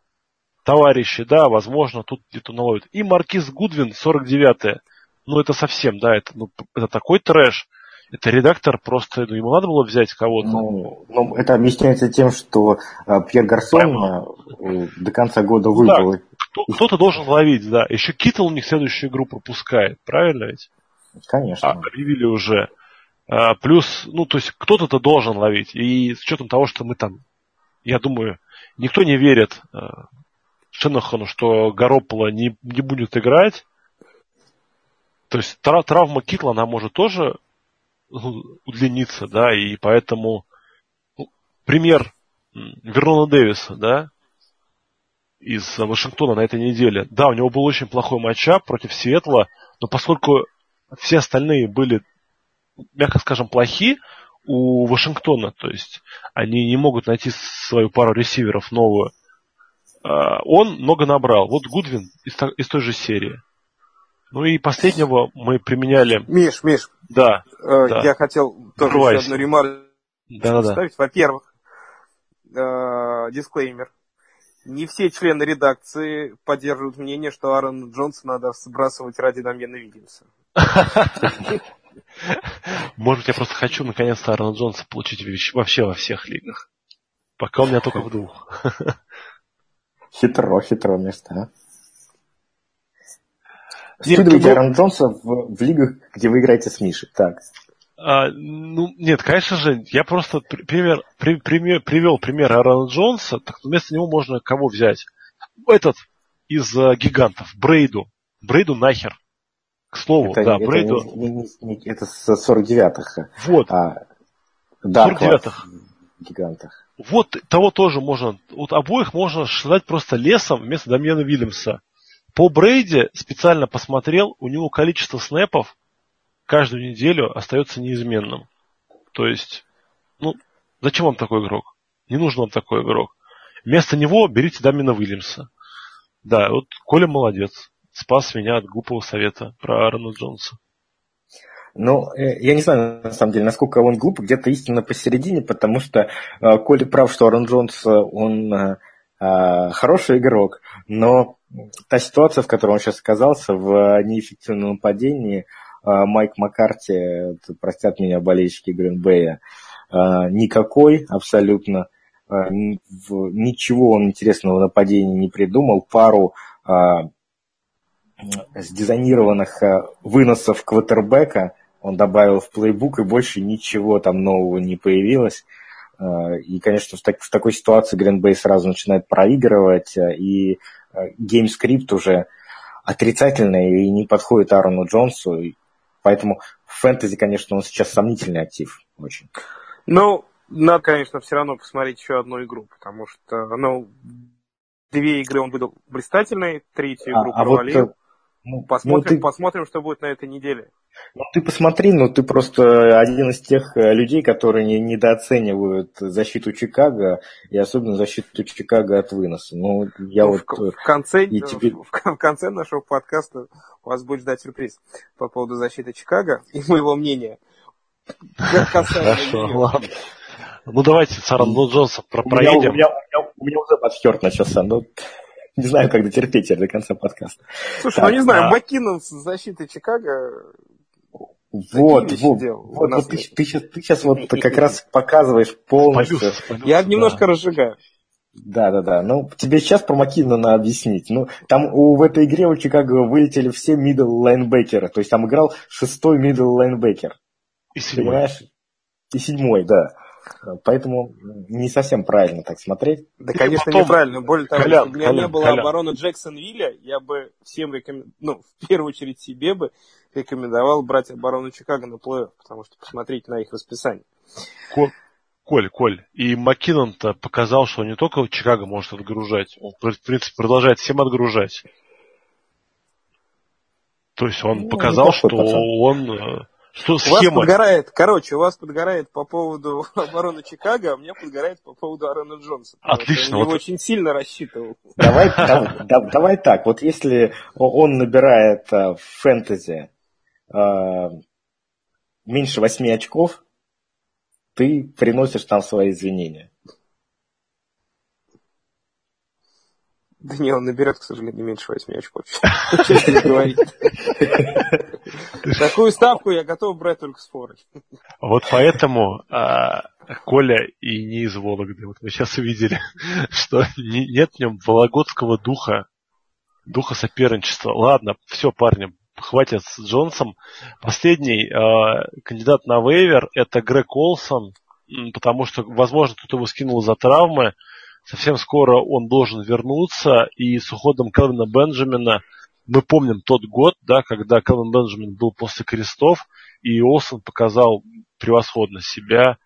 товарищей, да, возможно, тут где-то наловит. И Маркиз Гудвин, 49-е, ну, это совсем, да, это, ну, это такой трэш, это редактор просто, ну, ему надо было взять кого-то. Ну, ну это объясняется тем, что а, Пьер Гарсон э, до конца года выбыл. Да, кто-то должен ловить, да. Еще Китл у них следующую игру пропускает, правильно ведь? Конечно. А, объявили уже. А, плюс, ну, то есть кто-то-то должен ловить. И с учетом того, что мы там, я думаю, никто не верит а, Шенахану, что Гаропола не, не будет играть. То есть травма Китла, она может тоже удлиниться, да, и поэтому ну, пример Вернона Дэвиса, да, из Вашингтона на этой неделе. Да, у него был очень плохой матчап против Сиэтла, но поскольку все остальные были, мягко скажем, плохи у Вашингтона, то есть они не могут найти свою пару ресиверов новую, а, он много набрал. Вот Гудвин из, из той же серии. Ну и последнего мы применяли... Миш, Миш, да, э, да. я хотел тоже еще одну ремарку да, вставить. Да. Во-первых, э, дисклеймер не все члены редакции поддерживают мнение, что Аарон Джонса надо сбрасывать ради Дамьена Вильямса. *laughs* Может, я просто хочу наконец-то Аарона Джонса получить вообще во всех лигах. Пока у меня только в двух. Хитро, хитро место, а? Скидывайте ну, Аарона Джонса в, в лигах, где вы играете с Мишей. Так. А, ну, нет, конечно же, я просто пример, при, пример, привел пример Аарона Джонса, так вместо него можно кого взять? Этот из uh, гигантов, Брейду. Брейду нахер. К слову, это, да, это Брейду. Не, не, не, это с 49-х. Вот. А, 49-х. Гигантах. Вот того тоже можно, вот обоих можно считать просто лесом вместо Дамьена Вильямса. По Брейде специально посмотрел, у него количество снэпов каждую неделю остается неизменным. То есть, ну, зачем вам такой игрок? Не нужен вам такой игрок. Вместо него берите Дамина Уильямса. Да, вот Коля молодец. Спас меня от глупого совета про Аарона Джонса. Ну, э, я не знаю, на самом деле, насколько он глуп, где-то истинно посередине, потому что э, Коля прав, что Аарон Джонс, он э, э, хороший игрок, но та ситуация, в которой он сейчас оказался, в неэффективном нападении, Майк Маккарти, простят меня болельщики Гринбея, никакой абсолютно. Ничего он интересного в нападении не придумал. Пару сдизайнированных выносов квотербека он добавил в плейбук, и больше ничего там нового не появилось. И, конечно, в, так, в такой ситуации Гринбей сразу начинает проигрывать, и game script уже отрицательный и не подходит Аарону Джонсу. Поэтому в фэнтези, конечно, он сейчас сомнительный актив очень. Ну, надо, конечно, все равно посмотреть еще одну игру, потому что, ну, две игры он выдал блистательные, третью игру а, провалил. А вот, Ну, посмотрим, ну, ты... посмотрим, что будет на этой неделе. Ну, ты посмотри, ну, ты просто один из тех э, людей, которые не, недооценивают защиту Чикаго, и особенно защиту Чикаго от выноса. Ну, я ну, вот... В, э, в, конце, и тебе... в, в конце нашего подкаста у вас будет ждать сюрприз по поводу защиты Чикаго и моего мнения. Хорошо, ладно. Ну, давайте Саран Джонса проедем. У меня, у, меня, у меня уже подхерт начался, но не знаю, как дотерпеть до конца подкаста. Слушай, так, ну не знаю, а... Маккинон с защитой Чикаго вот, вот, вот, вот ты, ты, сейчас, ты сейчас вот *laughs* как раз показываешь полностью. Полюс, полюс, Я да. немножко разжигаю. Да, да, да. Ну, тебе сейчас про Маккинона объяснить. Ну, там у, в этой игре у Чикаго вылетели все мидл лайнбекеры. То есть там играл шестой мидл лайнбекер. И седьмой. Понимаешь? И седьмой, да. Поэтому не совсем правильно так смотреть. Да, конечно, потом... неправильно. Более того, Колян, если бы у меня Колян, не было Колян. обороны Джексонвилля, я бы всем рекомендовал, ну, в первую очередь себе бы рекомендовал брать оборону Чикаго на плей потому что посмотреть на их расписание. Коль, Коль, и Маккинон-то показал, что не только Чикаго может отгружать, он, в принципе, продолжает всем отгружать. То есть он ну, показал, что пацан. он э, что схема? У вас подгорает, короче, у вас подгорает по поводу *laughs* обороны Чикаго, а у меня подгорает по поводу Арона Джонса. Отлично. Я вот... очень сильно рассчитывал. Давай, *laughs* давай, так, вот если он набирает э, в фэнтези э, меньше восьми очков, ты приносишь там свои извинения. Да не, он наберет, к сожалению, меньше 8 очков. Такую ставку я готов брать только с форой. Вот поэтому а, Коля и не из Вологды. Вот мы сейчас увидели, что нет в нем вологодского духа, духа соперничества. Ладно, все, парни, хватит с Джонсом. Последний э, кандидат на вейвер это Грег Олсон, потому что, возможно, кто-то его скинул за травмы. Совсем скоро он должен вернуться, и с уходом Келвина Бенджамина мы помним тот год, да, когда Келвин Бенджамин был после крестов, и Олсен показал превосходно себя.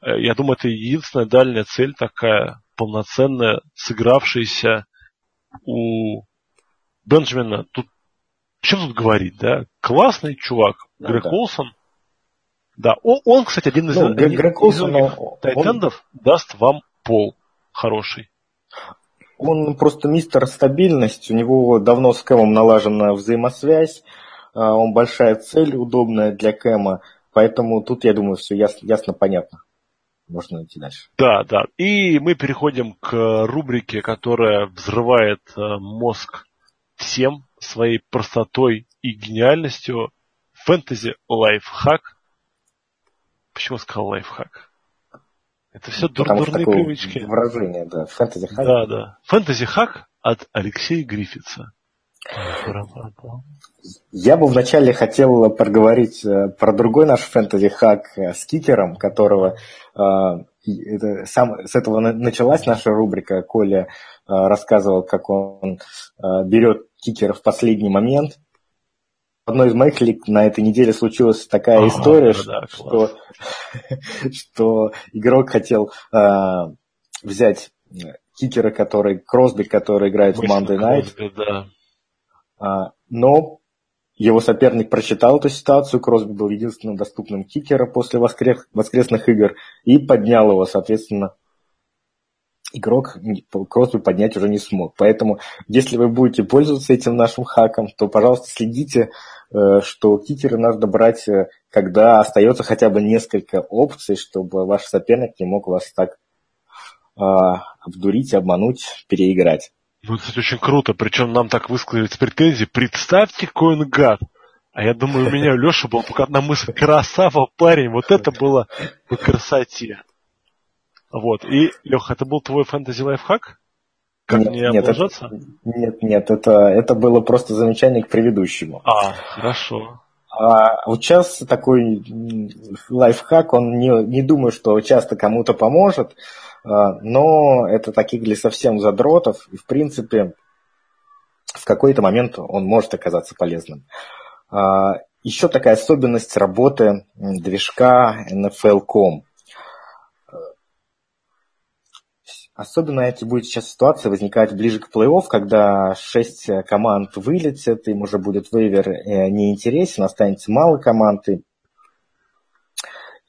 Э, я думаю, это единственная дальняя цель такая, полноценная, сыгравшаяся у Бенджамина. Тут что тут говорить, да? Классный чувак. Ну, Грег да. Олсон. Да, он, он, кстати, один из, ну, один, Грег Олсон, из тайтендов он... даст вам пол хороший. Он просто мистер стабильность, у него давно с Кэмом налажена взаимосвязь, а, он большая цель, удобная для Кэма, поэтому тут, я думаю, все ясно, ясно понятно. Можно идти дальше. Да, да. И мы переходим к рубрике, которая взрывает э, мозг всем своей простотой и гениальностью. Фэнтези лайфхак. Почему сказал лайфхак? Это все дур, дурные привычки. Выражение, да. Фэнтези хак. Да, да. Фэнтези хак от Алексея Гриффитса. Я бы вначале хотел проговорить э, про другой наш фэнтези-хак э, с кикером, которого э, это, сам, с этого началась наша рубрика. Коля рассказывал, как он берет кикера в последний момент одной из моих лиг на этой неделе случилась такая а, история, да, что, *laughs* что игрок хотел э, взять кикера, который Кросби, который играет в Monday Night, Кросби, да. а, но его соперник прочитал эту ситуацию, Кросби был единственным доступным кикером после воскрес, воскресных игр и поднял его, соответственно, игрок Кросби поднять уже не смог. Поэтому, если вы будете пользоваться этим нашим хаком, то, пожалуйста, следите Э, что кикеры надо брать, э, когда остается хотя бы несколько опций, чтобы ваш соперник не мог вас так э, обдурить, обмануть, переиграть. Ну, это, очень круто. Причем нам так высказываются претензии. Представьте, какой он гад. А я думаю, у меня Леша был только одна мысль. Красава, парень. Вот это было по красоте. Вот. И, Леха, это был твой фэнтези лайфхак? Как нет, не нет, это, нет, нет, это, это было просто замечание к предыдущему. А, хорошо. А вот сейчас такой лайфхак, он не, не думаю, что часто кому-то поможет, а, но это таких для совсем задротов, и в принципе в какой-то момент он может оказаться полезным. А, Еще такая особенность работы движка NFL.com. Особенно эти будет сейчас ситуация возникать ближе к плей-офф, когда шесть команд вылетят, им уже будет вейвер э, неинтересен, останется мало команд.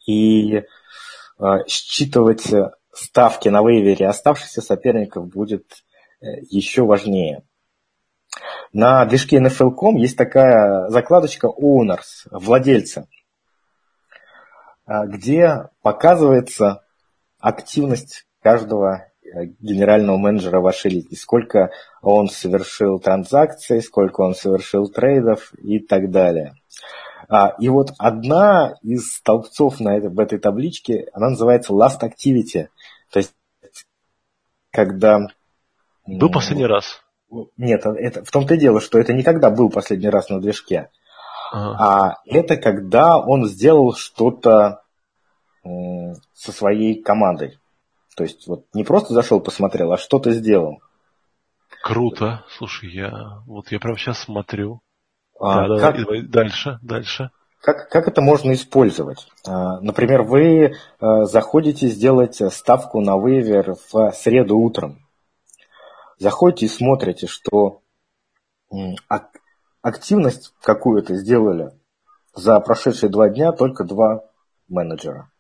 И э, считывать ставки на вейвере оставшихся соперников будет э, еще важнее. На движке NFL.com есть такая закладочка Owners, владельца, где показывается активность каждого Э, генерального менеджера вашей лиги, сколько он совершил транзакций, сколько он совершил трейдов и так далее. А, и вот одна из столбцов на это, в этой табличке, она называется Last Activity. То есть, когда... Был последний раз? Нет, это, в том-то и дело, что это никогда был последний раз на движке. Ага. А это когда он сделал что-то со своей командой. То есть вот не просто зашел, посмотрел, а что-то сделал. Круто. Слушай, я вот я прямо сейчас смотрю. А, да, как, давай, дальше, дальше. Как, как это можно использовать? А, например, вы а, заходите сделать ставку на вейвер в среду утром. Заходите и смотрите, что активность какую-то сделали за прошедшие два дня только два менеджера.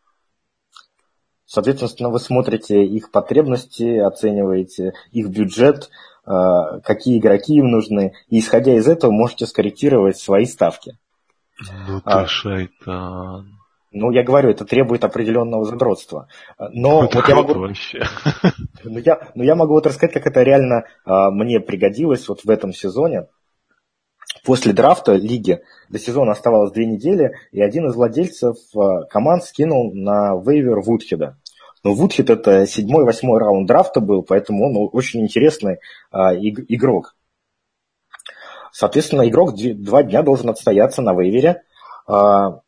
Соответственно, вы смотрите их потребности, оцениваете их бюджет, э, какие игроки им нужны, и исходя из этого можете скорректировать свои ставки. Ну ты а, шайтан. Ну, я говорю, это требует определенного задротства. Но вот я могу... Вообще. Ну, я, ну, я могу вот рассказать, как это реально а, мне пригодилось вот в этом сезоне. После драфта лиги до сезона оставалось две недели, и один из владельцев а, команд скинул на вейвер Вудхеда. Но Вудхед это седьмой-восьмой раунд драфта был, поэтому он очень интересный а, игрок. Соответственно, игрок два дня должен отстояться на вейвере. А,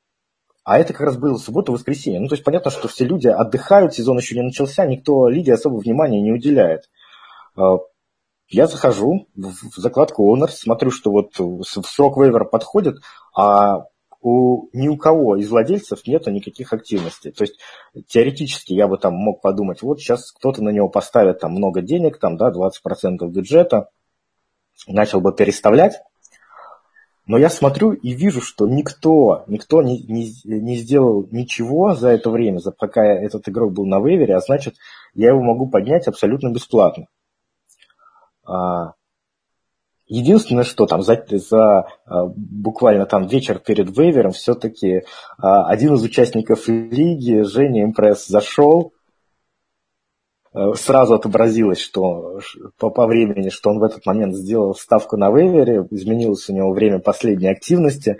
а это как раз было суббота-воскресенье. Ну, то есть понятно, что все люди отдыхают, сезон еще не начался, никто лиге особо внимания не уделяет. А, я захожу в закладку Honor, смотрю, что вот срок вейвера подходит, а у, ни у кого из владельцев нету никаких активностей. То есть теоретически я бы там мог подумать, вот сейчас кто-то на него поставит там много денег, там, да, 20% бюджета, начал бы переставлять. Но я смотрю и вижу, что никто, никто не, не, не сделал ничего за это время, за, пока этот игрок был на вейвере, а значит, я его могу поднять абсолютно бесплатно. А, Единственное, что там за, за а, буквально там вечер перед вейвером все-таки а, один из участников лиги, Женя Импресс, зашел, а, сразу отобразилось, что по, по времени, что он в этот момент сделал ставку на вейвере, изменилось у него время последней активности,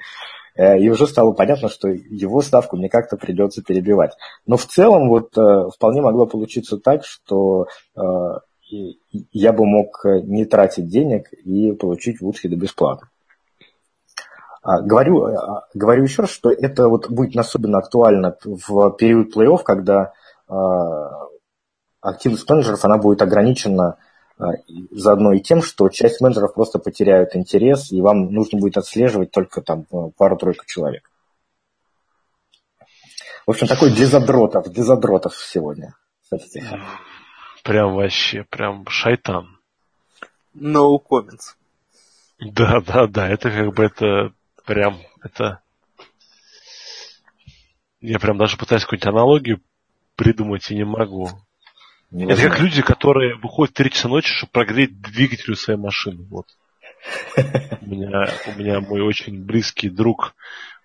э, и уже стало понятно, что его ставку мне как-то придется перебивать. Но в целом вот э, вполне могло получиться так, что я бы мог э, не тратить денег и получить Вудхеда бесплатно. А, говорю, э, а, говорю еще раз, что это вот будет особенно актуально в период плей-офф, когда а, активность менеджеров она будет ограничена заодно и тем, что часть менеджеров просто потеряют интерес, и вам нужно будет отслеживать только там пару-тройку человек. В общем, такой для задротов сегодня. Кстати, Прям вообще, прям шайтан. No comments. Да, да, да, это как бы это прям, это... Я прям даже пытаюсь какую-нибудь аналогию придумать и не могу. Не это как люди, которые выходят в 3 часа ночи, чтобы прогреть двигатель у своей машины. Вот. *laughs* У меня, у меня мой очень близкий друг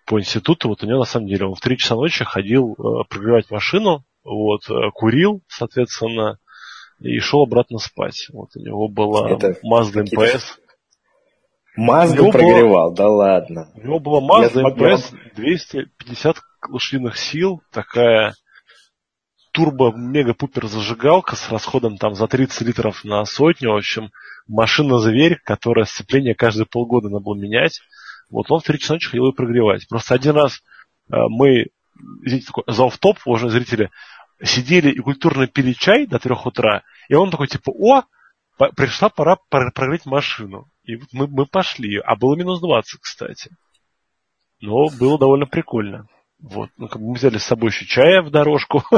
по институту, вот у него на самом деле он в 3 часа ночи ходил э, прогревать машину, вот, э, курил, соответственно, и шел обратно спать. Вот у него была Это Mazda MPS. Мазду прогревал, было, да ладно. У него была Mazda MPS 250 лошадиных сил, такая турбо-мега-пупер зажигалка с расходом там за 30 литров на сотню. В общем, машина-зверь, которая сцепление каждые полгода надо было менять. Вот он в 3 часа ночи ходил ее прогревать. Просто один раз э, мы, извините, такой за топ уважаемые зрители, сидели и культурно пили чай до трех утра, и он такой, типа, о, пришла пора прогреть машину. И мы, мы пошли, а было минус 20, кстати. Но было довольно прикольно. Вот. Ну, как бы мы взяли с собой еще чая в дорожку. *laughs*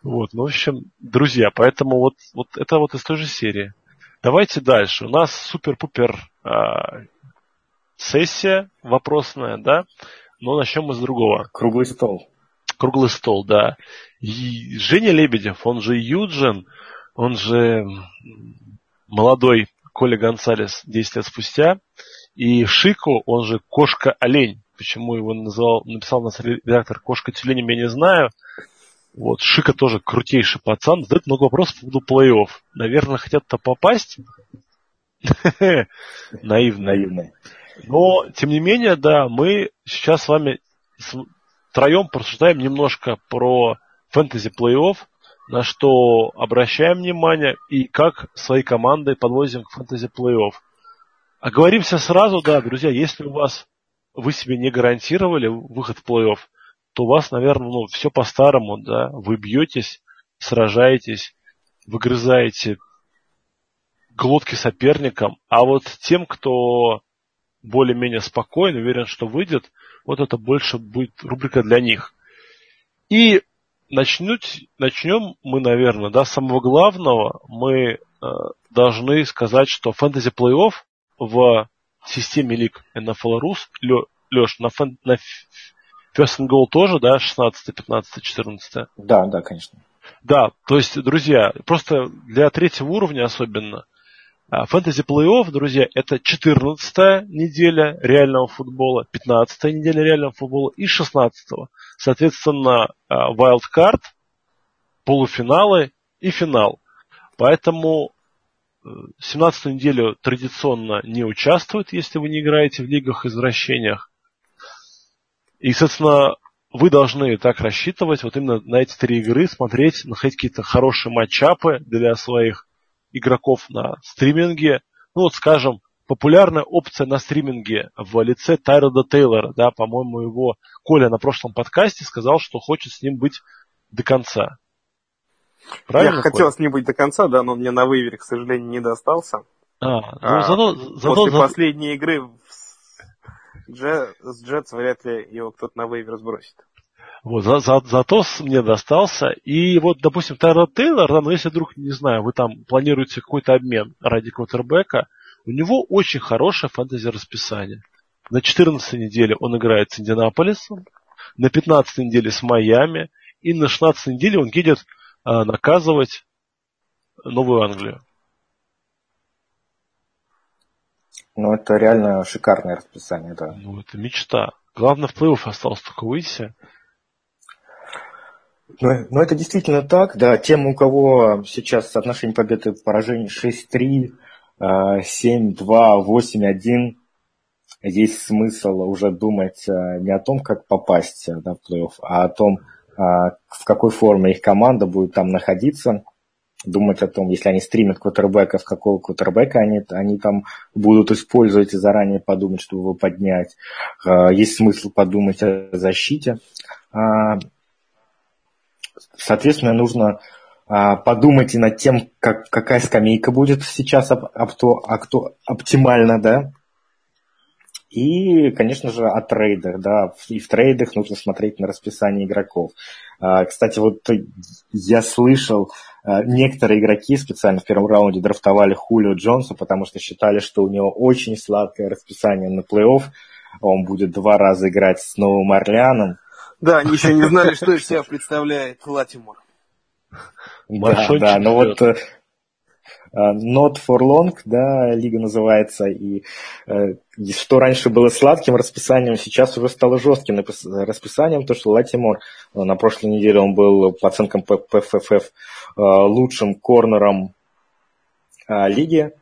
Вот, ну, в общем, друзья, поэтому вот, вот это вот из той же серии. Давайте дальше. У нас супер-пупер а, сессия вопросная, да? Но начнем мы с другого. Круглый стол. Круглый стол, да. И Женя Лебедев, он же Юджин, он же молодой Коля Гонсалес 10 лет спустя, и Шико, он же Кошка-олень. Почему его называл, написал нас редактор Кошка-тюлень, я не знаю. Вот, Шика тоже крутейший пацан, задает много вопросов по поводу плей-офф. Наверное, хотят-то попасть. *laughs* Наивно. Наивно. Но, тем не менее, да, мы сейчас с вами втроем порассуждаем немножко про фэнтези плей-офф, на что обращаем внимание и как свои команды подвозим к фэнтези плей-офф. Оговоримся сразу, да, друзья, если у вас вы себе не гарантировали выход в плей-офф, то у вас, наверное, ну, все по-старому, да, вы бьетесь, сражаетесь, выгрызаете глотки соперникам, а вот тем, кто более-менее спокоен, уверен, что выйдет, вот это больше будет рубрика для них. И начнуть, начнем мы, наверное, да, с самого главного. Мы э, должны сказать, что фэнтези плей-офф в системе лиг NFL Rus, Леш, на, фэн, на First and Goal тоже, да, 16, 15, 14? Да, да, конечно. Да, то есть, друзья, просто для третьего уровня особенно – Фэнтези плей-офф, друзья, это 14 неделя реального футбола, 15 неделя реального футбола и 16 -го. Соответственно, wildcard, полуфиналы и финал. Поэтому 17 э, неделю традиционно не участвует, если вы не играете в лигах-извращениях. И, соответственно, вы должны так рассчитывать вот именно на эти три игры, смотреть, находить какие-то хорошие матчапы для своих игроков на стриминге. Ну вот, скажем, популярная опция на стриминге в лице Тайрода Тейлора, да, по-моему, его Коля на прошлом подкасте сказал, что хочет с ним быть до конца. Правильно, Я хотел с ним быть до конца, да, но мне на вывере, к сожалению, не достался. А, ну, а, зато, зато, после зато... последней игры с Джетс вряд ли его кто-то на вейвер сбросит. Вот, за, за, зато мне достался. И вот, допустим, Тайлор Тейлор, да, но если вдруг, не знаю, вы там планируете какой-то обмен ради квотербека, у него очень хорошее фэнтези расписание. На 14 неделе он играет с Индианаполисом, на 15 неделе с Майами, и на 16 неделе он едет а, наказывать Новую Англию. Ну, это реально шикарное расписание, да. Ну, это мечта. Главное, в плей-офф осталось только выйти. Ну, ну, это действительно так, да. Тем, у кого сейчас соотношение победы и поражений 6-3, 7-2, 8-1, есть смысл уже думать э, не о том, как попасть э, да, в плей-офф, а о том, э, в какой форме их команда будет там находиться, думать о том, если они стримят квотербека, в какого квотербека они, они там будут использовать и заранее подумать, чтобы его поднять. Есть смысл подумать о защите. Соответственно, нужно а, подумать и над тем, как, какая скамейка будет сейчас об, об то, а оптимально, да. И, конечно же, о трейдах, да. И в трейдах нужно смотреть на расписание игроков. А, кстати, вот я слышал, некоторые игроки специально в первом раунде драфтовали Хулио Джонса, потому что считали, что у него очень сладкое расписание на плей-офф. Он будет два раза играть с Новым Орлеаном да, они еще не знали, что из себя представляет Латимор. Да, да, но вот uh, Not for Long, да, лига называется, и uh, что раньше было сладким расписанием, сейчас уже стало жестким расписанием, то что Латимор uh, на прошлой неделе он был по оценкам PFFF лучшим корнером лиги,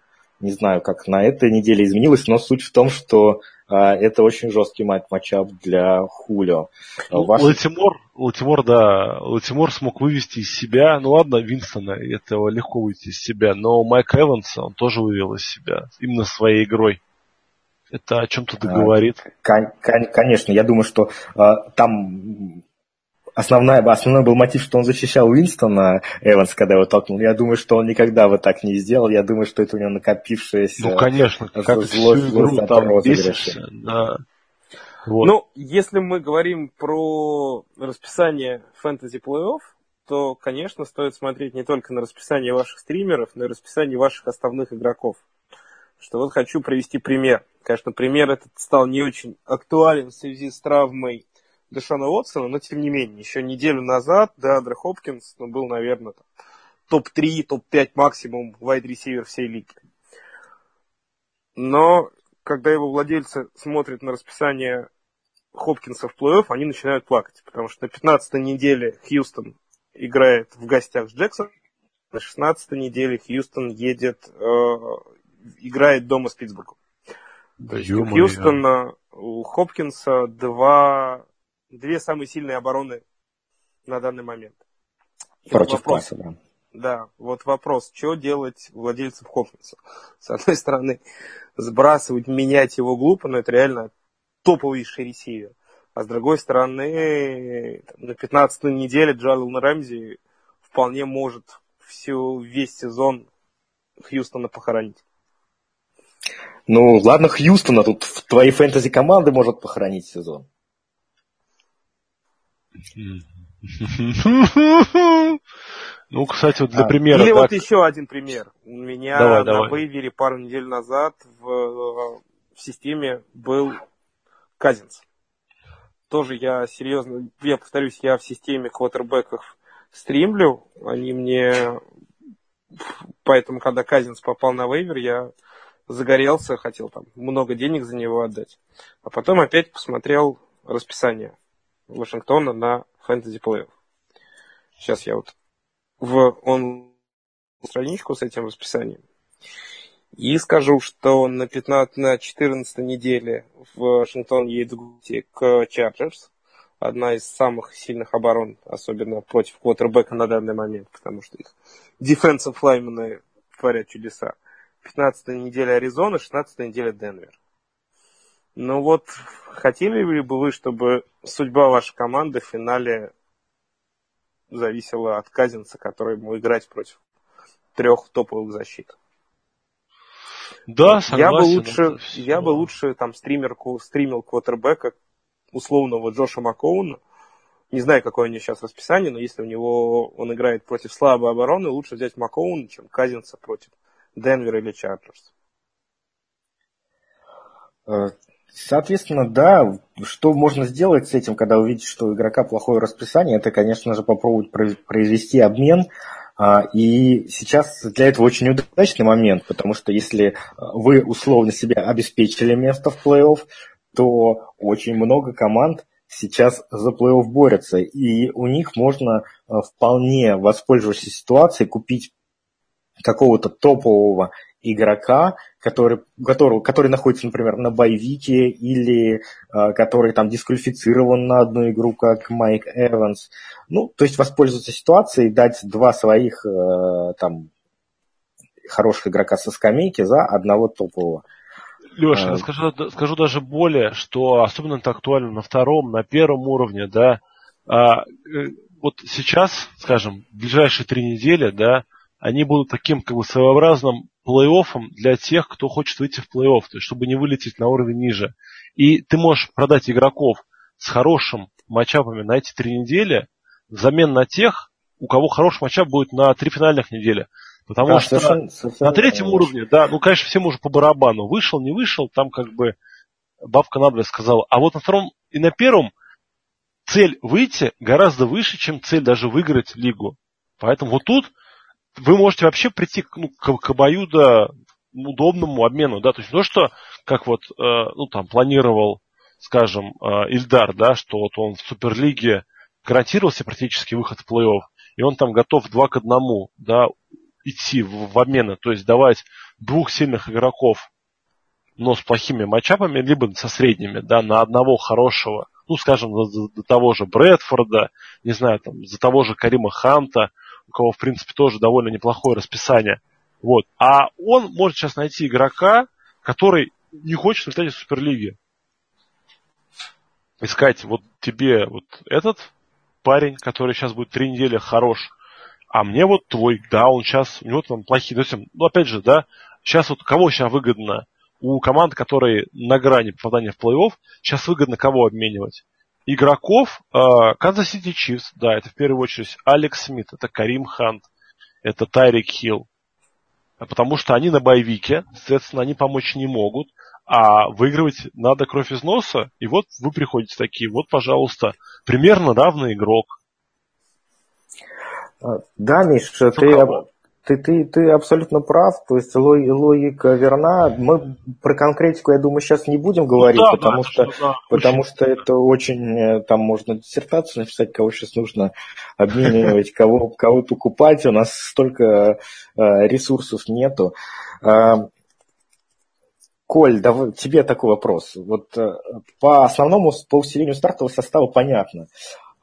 не знаю, как на этой неделе изменилось, но суть в том, что а, это очень жесткий матчап для Хулио. Ваш... Латимор, Латимор, да, Латимор смог вывести из себя, ну ладно, Винстона, этого легко вывести из себя, но Майк Эванса он тоже вывел из себя, именно своей игрой. Это о чем-то договорит. А, конечно, я думаю, что а, там основная, основной был мотив, что он защищал Уинстона, Эванс, когда его толкнул. Я думаю, что он никогда бы так не сделал. Я думаю, что это у него накопившееся ну, конечно, как злость, злость там бесишься, да. Вот. Ну, если мы говорим про расписание фэнтези плей-офф, то, конечно, стоит смотреть не только на расписание ваших стримеров, но и расписание ваших основных игроков. Что вот хочу привести пример. Конечно, пример этот стал не очень актуален в связи с травмой Дэшона Уотсона, но тем не менее, еще неделю назад Деандре Хопкинс ну, был, наверное, топ-3, топ-5 максимум вайд-ресивер всей лиги. Но когда его владельцы смотрят на расписание Хопкинса в плей-офф, они начинают плакать, потому что на 15 неделе Хьюстон играет в гостях с Джексоном, на 16 неделе Хьюстон едет, э, играет дома с Питтсбургом. У Хьюстона, у Хопкинса два, две самые сильные обороны на данный момент. И Против вопрос, паса, да. Да, вот вопрос, что делать владельцам Хопкинса? С одной стороны, сбрасывать, менять его глупо, но это реально топовейший ресивер. А с другой стороны, на 15-й неделе Джалил Рэмзи вполне может всю, весь сезон Хьюстона похоронить. Ну, ладно, Хьюстона, тут в твоей фэнтези команды может похоронить сезон. Ну, кстати, вот для а, примера. Или так... вот еще один пример. У меня давай, на давай. вейвере пару недель назад в, в системе был Казинс. Тоже я серьезно, я повторюсь, я в системе квотербеков стримлю. Они мне... Поэтому, когда Казинс попал на вейвер, я загорелся, хотел там много денег за него отдать. А потом опять посмотрел расписание Вашингтона на фэнтези плеев. Сейчас я вот в он страничку с этим расписанием. И скажу, что на 15, на 14 неделе в Вашингтон едет к Чарджерс. Одна из самых сильных оборон, особенно против квотербека на данный момент, потому что их дефенсив лаймены творят чудеса. 15 неделя Аризона, 16 неделя Денвер. Ну вот, хотели ли бы вы, чтобы судьба вашей команды в финале зависела от Казинца, который ему играть против трех топовых защит? Да, согласен. Я бы лучше, я бы лучше там стримерку, стримил квотербека условного Джоша Макоуна. Не знаю, какое у него сейчас расписание, но если у него он играет против слабой обороны, лучше взять Макоуна, чем Казинца против Денвер или Чарджерс. Э, соответственно, да, что можно сделать с этим, когда увидишь, что у игрока плохое расписание, это, конечно же, попробовать произвести обмен, а, и сейчас для этого очень удачный момент, потому что если а, вы условно себе обеспечили место в плей-офф, то очень много команд сейчас за плей-офф борются, и у них можно а, вполне, воспользовавшись ситуацией, купить какого-то топового игрока, который, который, который находится, например, на боевике или э, который там дисквалифицирован на одну игру, как Майк Эванс. Ну, то есть воспользоваться ситуацией, дать два своих э, там хороших игрока со скамейки за одного топового. Леша, а... скажу, скажу даже более, что особенно это актуально на втором, на первом уровне, да. А, вот сейчас, скажем, в ближайшие три недели, да, они будут таким как бы своеобразным плей-оффом для тех, кто хочет выйти в плей-офф, то есть чтобы не вылететь на уровень ниже. И ты можешь продать игроков с хорошим матчапами на эти три недели взамен на тех, у кого хороший матчап будет на три финальных недели. Потому да, что совершенно, совершенно на третьем уровне, да, ну, конечно, всем уже по барабану. Вышел, не вышел, там как бы бабка надвое сказала. А вот на втором и на первом цель выйти гораздо выше, чем цель даже выиграть лигу. Поэтому вот тут вы можете вообще прийти ну, к, к обоюдо удобному обмену, да, то есть то, что как вот, э, ну, там, планировал, скажем, э, Ильдар, да, что вот он в Суперлиге гарантировался практически выход в плей-офф, и он там готов два к одному, да, идти в, в обмены, то есть давать двух сильных игроков, но с плохими матчапами, либо со средними, да, на одного хорошего, ну, скажем, за, за того же Брэдфорда, не знаю, там, за того же Карима Ханта, у кого, в принципе, тоже довольно неплохое расписание. Вот. А он может сейчас найти игрока, который не хочет летать из Суперлиги. Искать вот тебе вот этот парень, который сейчас будет три недели хорош, а мне вот твой, да, он сейчас, у него там плохие, есть, ну, опять же, да, сейчас вот кого сейчас выгодно? У команд, которые на грани попадания в плей-офф, сейчас выгодно кого обменивать? Игроков Канзас Сити Чифс, да, это в первую очередь Алекс Смит, это Карим Хант, это Тайрик Хилл, потому что они на боевике, соответственно, они помочь не могут, а выигрывать надо кровь из носа, и вот вы приходите такие, вот, пожалуйста, примерно равный игрок. А, да, Миш, ты, ты, ты, ты абсолютно прав, то есть логика верна. Мы про конкретику, я думаю, сейчас не будем говорить, ну, да, потому, да, что, да, потому очень... что это очень, э, там можно диссертацию написать, кого сейчас нужно обменивать, *laughs* кого, кого покупать, у нас столько э, ресурсов нету. А, Коль, давай, тебе такой вопрос. Вот э, по основному, по усилению стартового состава понятно.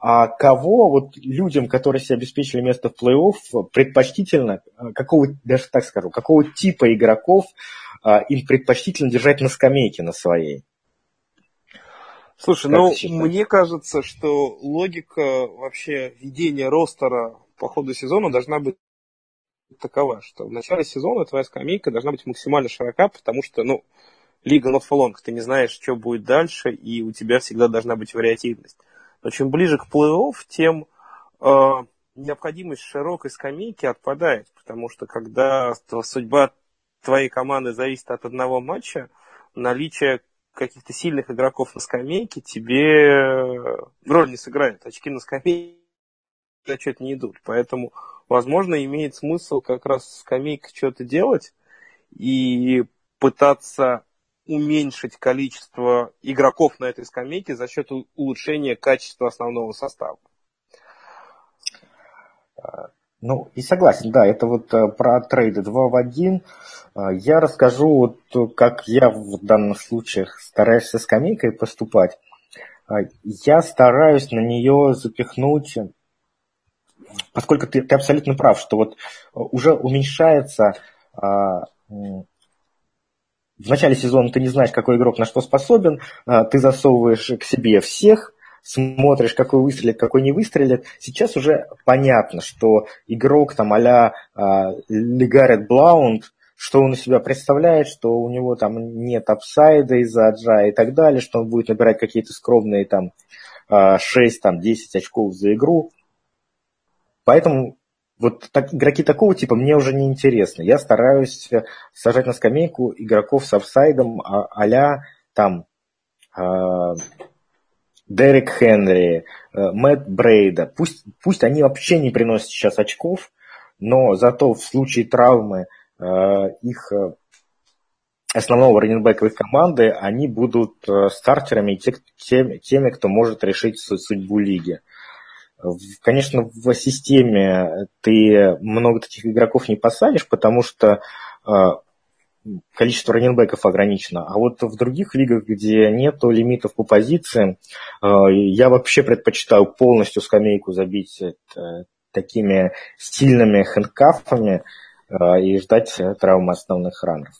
А кого вот людям, которые себе обеспечили место в плей-офф, предпочтительно, э, какого, даже так скажу, какого типа игроков а, им предпочтительно держать на скамейке на своей? Слушай, как ну, мне кажется, что логика вообще ведения ростера по ходу сезона должна быть такова, что в начале сезона твоя скамейка должна быть максимально широка, потому что, ну, лига not for long, ты не знаешь, что будет дальше, и у тебя всегда должна быть вариативность. Но чем ближе к плей-офф, тем э, необходимость широкой скамейки отпадает, потому что когда судьба твоей команды зависит от одного матча, наличие каких-то сильных игроков на скамейке тебе роль не сыграет. Очки на скамейке зачет не идут. Поэтому, возможно, имеет смысл как раз с скамейкой что-то делать и пытаться уменьшить количество игроков на этой скамейке за счет улучшения качества основного состава. Ну, и согласен, да, это вот э, про трейды 2 в 1. Э, я расскажу, вот, как я в данных случаях стараюсь со скамейкой поступать. Э, я стараюсь на нее запихнуть, поскольку ты, ты абсолютно прав, что вот уже уменьшается в начале сезона ты не знаешь, какой игрок на что способен, а, ты засовываешь к себе всех, смотришь, какой выстрелит, какой не выстрелит. Сейчас уже понятно, что игрок там а-ля Легарет Блаунд, что он из себя представляет, что у него там нет апсайда из-за аджа и так далее, что он будет набирать какие-то скромные там 6-10 а, очков за игру. Поэтому вот так, игроки такого типа мне уже не интересны. Я стараюсь э, сажать на скамейку игроков с офсайдом а- а там э, Дерек Хенри, э, Мэтт Брейда. Пусть, пусть они вообще не приносят сейчас очков, но зато в случае травмы э, их э, основного раненбека их команды, они будут э, стартерами и те, теми, теми, кто может решить судьбу лиги. Конечно, в системе ты много таких игроков не посадишь, потому что а, количество раненбеков ограничено. А вот в других лигах, где нет лимитов по позициям, а, я вообще предпочитаю полностью скамейку забить э, такими сильными хэндкафами а, и ждать травмы основных раннеров.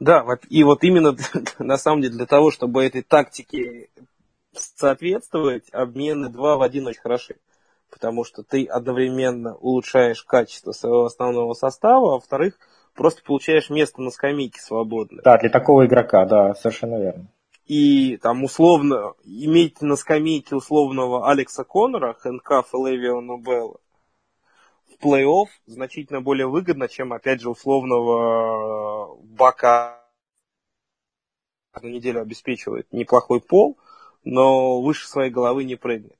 Да, и вот именно на самом деле для того, чтобы этой тактике соответствовать, обмены два в один очень хороши потому что ты одновременно улучшаешь качество своего основного состава, а во-вторых, просто получаешь место на скамейке свободное. Да, для такого игрока, да, совершенно верно. И там условно, иметь на скамейке условного Алекса Коннора, Хэнкафа Левиона Белла, в плей-офф значительно более выгодно, чем, опять же, условного Бака на неделю обеспечивает неплохой пол, но выше своей головы не прыгнет.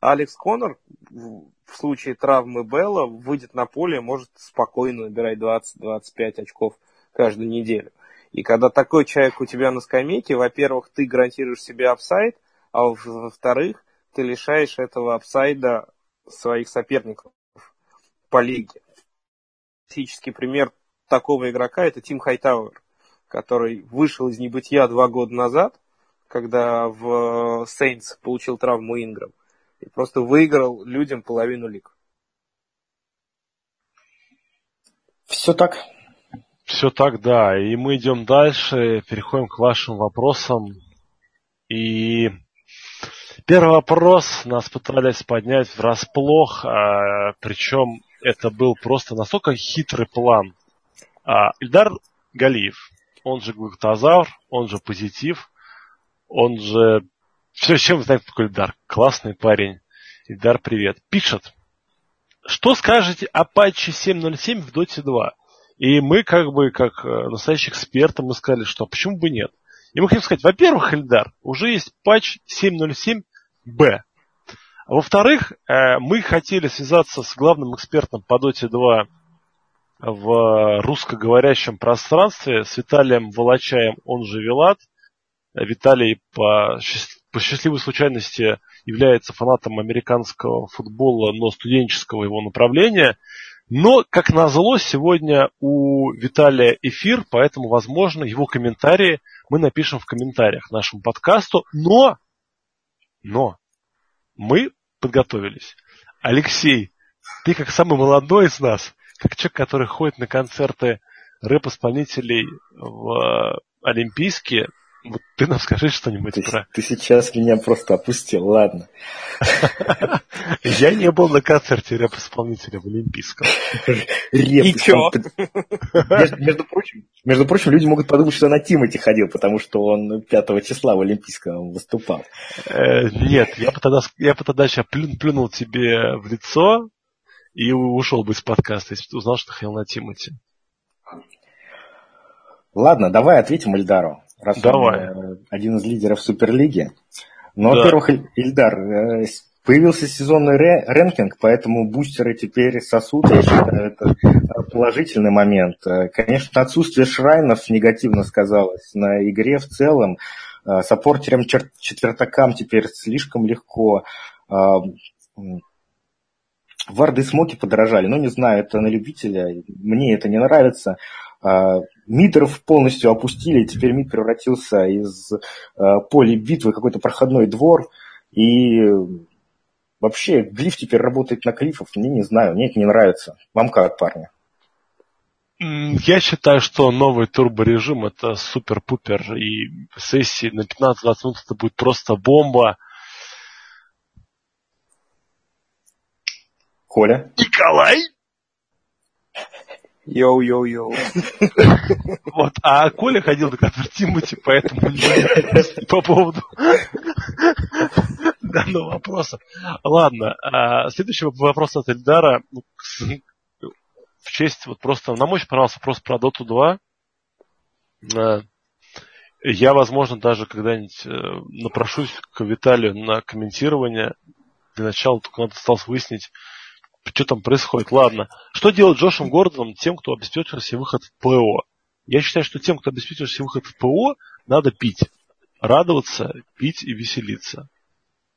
Алекс Коннор в случае травмы Белла выйдет на поле, может спокойно набирать 20-25 очков каждую неделю. И когда такой человек у тебя на скамейке, во-первых, ты гарантируешь себе upside, а во-вторых, ты лишаешь этого upside а своих соперников по лиге. Классический пример такого игрока это Тим Хайтауэр, который вышел из небытия два года назад, когда в Сейнс получил травму Инграм и просто выиграл людям половину лиг. Все так. Все так, да. И мы идем дальше, переходим к вашим вопросам. И первый вопрос нас пытались поднять врасплох, а, причем это был просто настолько хитрый план. А, Ильдар Галиев, он же глуктозавр, он же позитив, он же Все, чем знает такой Ильдар. Классный парень. Ильдар, привет. Пишет. Что скажете о патче 7.07 в Dota 2? И мы, как бы, как э, настоящие эксперты, мы сказали, что а почему бы нет? И мы хотим сказать, во-первых, Эльдар, уже есть патч 7.07b. А во-вторых, э, мы хотели связаться с главным экспертом по Dota 2 в русскоговорящем пространстве с Виталием Волочаем, он же Вилат. Виталий по, по счастливой случайности является фанатом американского футбола, но студенческого его направления. Но, как назло, сегодня у Виталия эфир, поэтому, возможно, его комментарии мы напишем в комментариях нашему подкасту. Но, но, мы подготовились. Алексей, ты как самый молодой из нас, как человек, который ходит на концерты рэп-исполнителей в Олимпийские, вот ты нам скажи что-нибудь ты, про... Ты сейчас меня просто опустил, ладно. *laughs* Я не был на концерте рэп-исполнителя в Олимпийском. И чё? Между прочим, между прочим, люди могут подумать, что на Тимати ходил, потому что он 5 числа в Олимпийском выступал. Э, нет, я бы тогда, я бы тогда сейчас плюнул тебе в лицо и ушел бы из подкаста, если бы узнал, что ходил на Тимати. Ладно, давай ответим Ильдару раз Давай. он э, один из лидеров Суперлиги. Ну, да. во-первых, Ильдар, э, появился сезонный рэнкинг, поэтому бустеры теперь сосут, я считаю, это положительный момент. Э, конечно, отсутствие шрайнов негативно сказалось на игре в целом. Саппортерам четвертакам теперь слишком легко. Варды и смоки подорожали. Ну, не знаю, это на любителя. Мне это не нравится. Митров полностью опустили, теперь МИД превратился из э, поля битвы какой-то проходной двор, и вообще глиф теперь работает на клифов, мне не знаю, мне это не нравится. Вам как, парни? Я считаю, что новый турборежим это супер-пупер, и сессии на 15-20 минут это будет просто бомба. Коля? Николай? Йоу-йоу-йоу. *laughs* Вот, а Коля ходил на концерт Тимати, поэтому по поводу данного вопроса. Ладно, а, следующий вопрос от Эльдара. В честь, вот просто, нам очень понравился вопрос про Dota 2. А, я, возможно, даже когда-нибудь э, напрошусь к Виталию на комментирование. Для начала только надо осталось выяснить, что там происходит. Ладно. Что делать Джошем Гордоном тем, кто обеспечил себе выход в ПО? Я считаю, что тем, кто обеспечил себе выход в ПО, надо пить. Радоваться, пить и веселиться.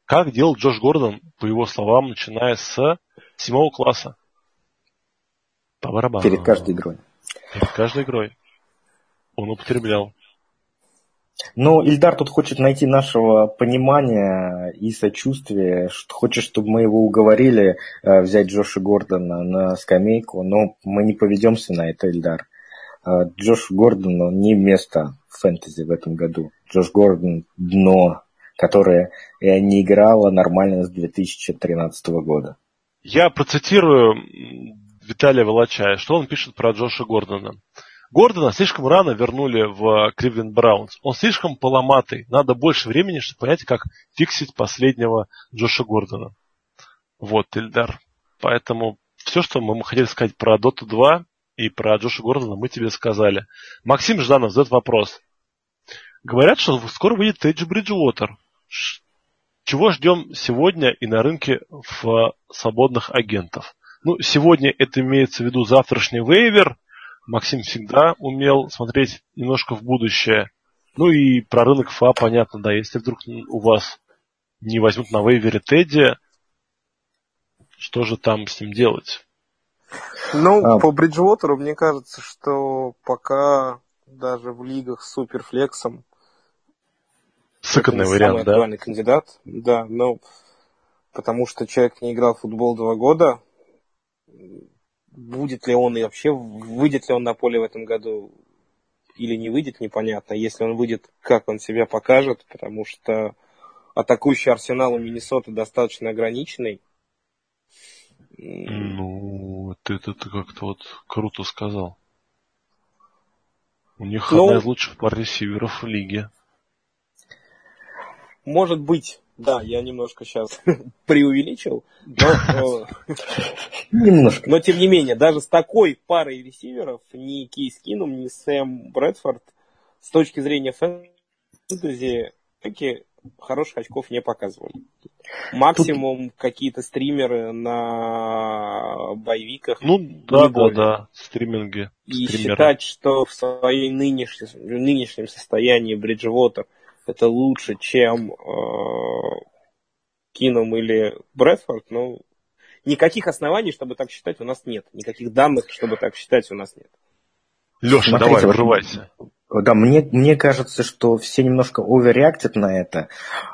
Как делал Джош Гордон, по его словам, начиная с седьмого класса? По барабану. Перед каждой игрой. Перед каждой игрой. Он употреблял. Ну, Ильдар тут хочет найти нашего понимания и сочувствия, хочет, чтобы мы его уговорили э, взять Джоша Гордона на скамейку, но мы не поведемся на это, Ильдар. Э, Джош Гордону не место в фэнтези в этом году. Джош Гордон – дно, которое не играло нормально с 2013 года. Я процитирую Виталия Волочая, что он пишет про Джоша Гордона. Гордона слишком рано вернули в Кливленд Браунс. Он слишком поломатый. Надо больше времени, чтобы понять, как фиксить последнего Джоша Гордона. Вот, Ильдар. Поэтому все, что мы хотели сказать про Dota 2 и про Джоша Гордона, мы тебе сказали. Максим Жданов задает вопрос. Говорят, что скоро выйдет Тейджи Бриджуотер. Чего ждем сегодня и на рынке в свободных агентов? Ну, сегодня это имеется в виду завтрашний вейвер, Максим всегда умел смотреть немножко в будущее. Ну и про рынок ФА понятно, да, если вдруг у вас не возьмут на вейвере Тедди, что же там с ним делать? Ну, а... по Бриджвотеру мне кажется, что пока даже в лигах с суперфлексом Сыкотный вариант, самый да? кандидат, да, но потому что человек не играл в футбол два года, будет ли он и вообще выйдет ли он на поле в этом году или не выйдет, непонятно. Если он выйдет, как он себя покажет, потому что атакующий арсенал у Миннесоты достаточно ограниченный. Ну, ты это как-то вот круто сказал. У них ну, одна из лучших пар ресиверов в лиге. может быть, да, я немножко сейчас *laughs* преувеличил, но, *laughs* немножко. но тем не менее, даже с такой парой ресиверов ни Кейс Кинум, ни Сэм Брэдфорд с точки зрения фэнтези таки хороших очков не показывали. Максимум Тут... какие-то стримеры на боевиках. Ну, да, да, да, стриминги. И стримеры. считать, что в своей нынешнем, нынешнем состоянии Бриджвотер это лучше, чем э, Кином или Брэдфорд, ну, никаких оснований, чтобы так считать, у нас нет. Никаких данных, чтобы так считать, у нас нет. Леша, Смотрите, давай, врывайся. Да, мне, мне кажется, что все немножко оверреактят на это.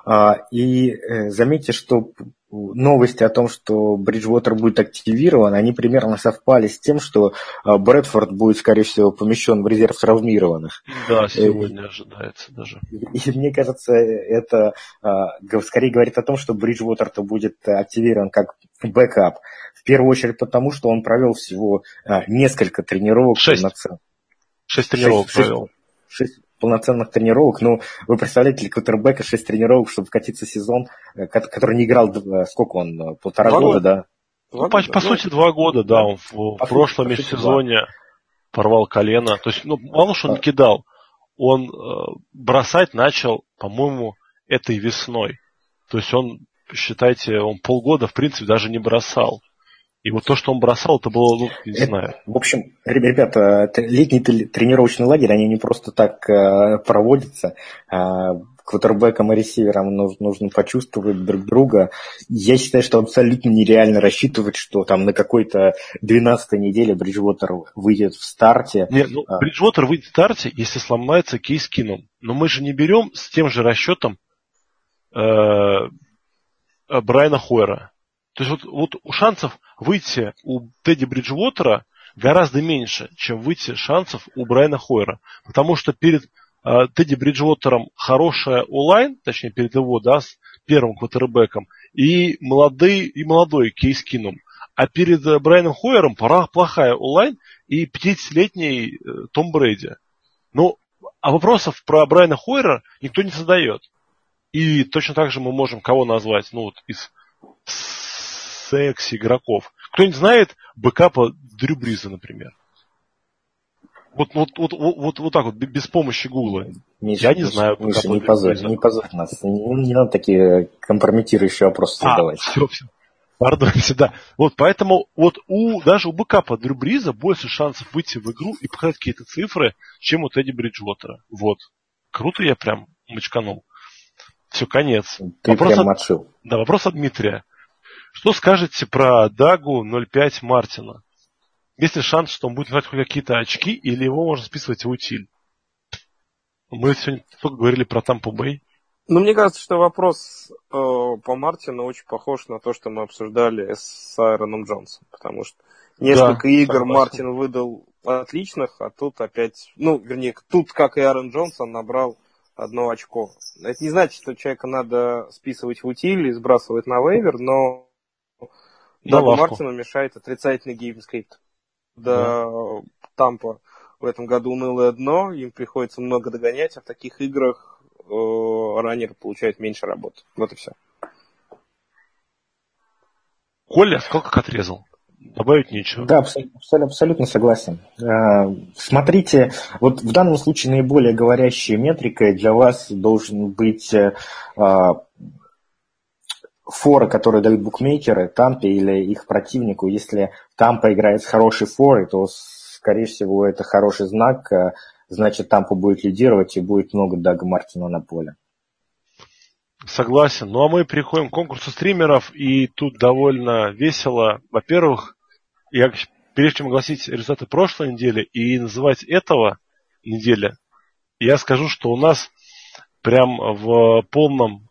А, и э, заметьте, что новости о том, что Бриджвотер будет активирован, они примерно совпали с тем, что а, Брэдфорд будет, скорее всего, помещен в резерв травмированных. Да, э, сегодня ожидается даже. И мне кажется, это а, скорее говорит о том, что Бриджвотер-то будет активирован как backup. В первую очередь потому, что он провел всего несколько тренировок. Шесть. Шесть тренировок шесть, провел. 6 полноценных тренировок. Ну, вы представляете, для квотербека 6 тренировок, чтобы вкатиться в сезон, э, который не играл, сколько он, э, полтора года, года, да? Ну, по, по сути, два года, да. Он в, в прошлом межсезоне порвал колено. То есть, ну, мало что он не кидал. Он э, бросать начал, по-моему, этой весной. То есть он, считайте, он полгода, в принципе, даже не бросал. И вот то, что он бросал, это было, ну, не это, знаю. В общем, ребята, летний тренировочный лагерь, они не просто так э, проводятся. Э, квотербекам и ресиверам нужно, нужно почувствовать друг друга. Я считаю, что абсолютно нереально рассчитывать, что там на какой-то 12-й неделе Бриджвотер выйдет в старте. Нет, ну, а. Бриджвотер выйдет в старте, если сломается кейс кином. Но мы же не берем с тем же расчетом э, Брайана Хойера. То есть вот, вот шансов выйти у Тедди Бриджвотера гораздо меньше, чем выйти шансов у Брайана Хойера. Потому что перед э, Тедди Бриджвотером хорошая онлайн, точнее перед его, да, с первым квотербеком, и молодой, и молодой Кейс Кином. А перед э, Брайаном Хойером пора плохая онлайн и 50-летний э, Том Брейди. Ну, а вопросов про Брайана Хойера никто не задает. И точно так же мы можем кого назвать, ну вот из секс игроков. Кто-нибудь знает бэкапа Дрю Бриза, например? Вот, вот, вот, вот, вот так вот, без помощи Гугла. Миша, Я не Миша, знаю. Миша, не позорь, не позорь нас. Не, не надо такие компрометирующие вопросы а, задавать. Все, все. Пардоньте, да. Вот поэтому вот у, даже у бэкапа Дрю Бриза больше шансов выйти в игру и показать какие-то цифры, чем у Тедди Бриджвотера. Вот. Круто я прям мочканул. Все, конец. Ты вопрос прям от... Да, вопрос от Дмитрия. Что скажете про Дагу 0.5 Мартина? Есть ли шанс, что он будет брать какие-то очки, или его можно списывать в утиль? Мы сегодня только говорили про Тампу Бэй. Ну, мне кажется, что вопрос э, по Мартину очень похож на то, что мы обсуждали с Аароном Джонсом, потому что несколько да, игр согласен. Мартин выдал отличных, а тут опять, ну, вернее, тут, как и Аарон Джонсон, набрал одно очко. Это не значит, что человека надо списывать в утиль и сбрасывать на waiver, но Дагу Мартину мешает отрицательный game script. Да, да. Тампа в этом году унылое дно, им приходится много догонять, а в таких играх э, раннер получает меньше работы. Вот и все. Коля сколько отрезал? Добавить нечего. Да, абсолютно, абсолютно согласен. Э, смотрите, вот в данном случае наиболее говорящей метрикой для вас должен быть э, форы, которые дают букмекеры Тампе или их противнику. Если Тампа играет с хорошей форой, то, скорее всего, это хороший знак. Э, значит, Тампа будет лидировать и будет много Дага Мартина на поле. Согласен. Ну а мы переходим к конкурсу стримеров, и тут довольно весело. Во-первых, я прежде чем огласить результаты прошлой недели и называть этого недели, я скажу, что у нас прям в полном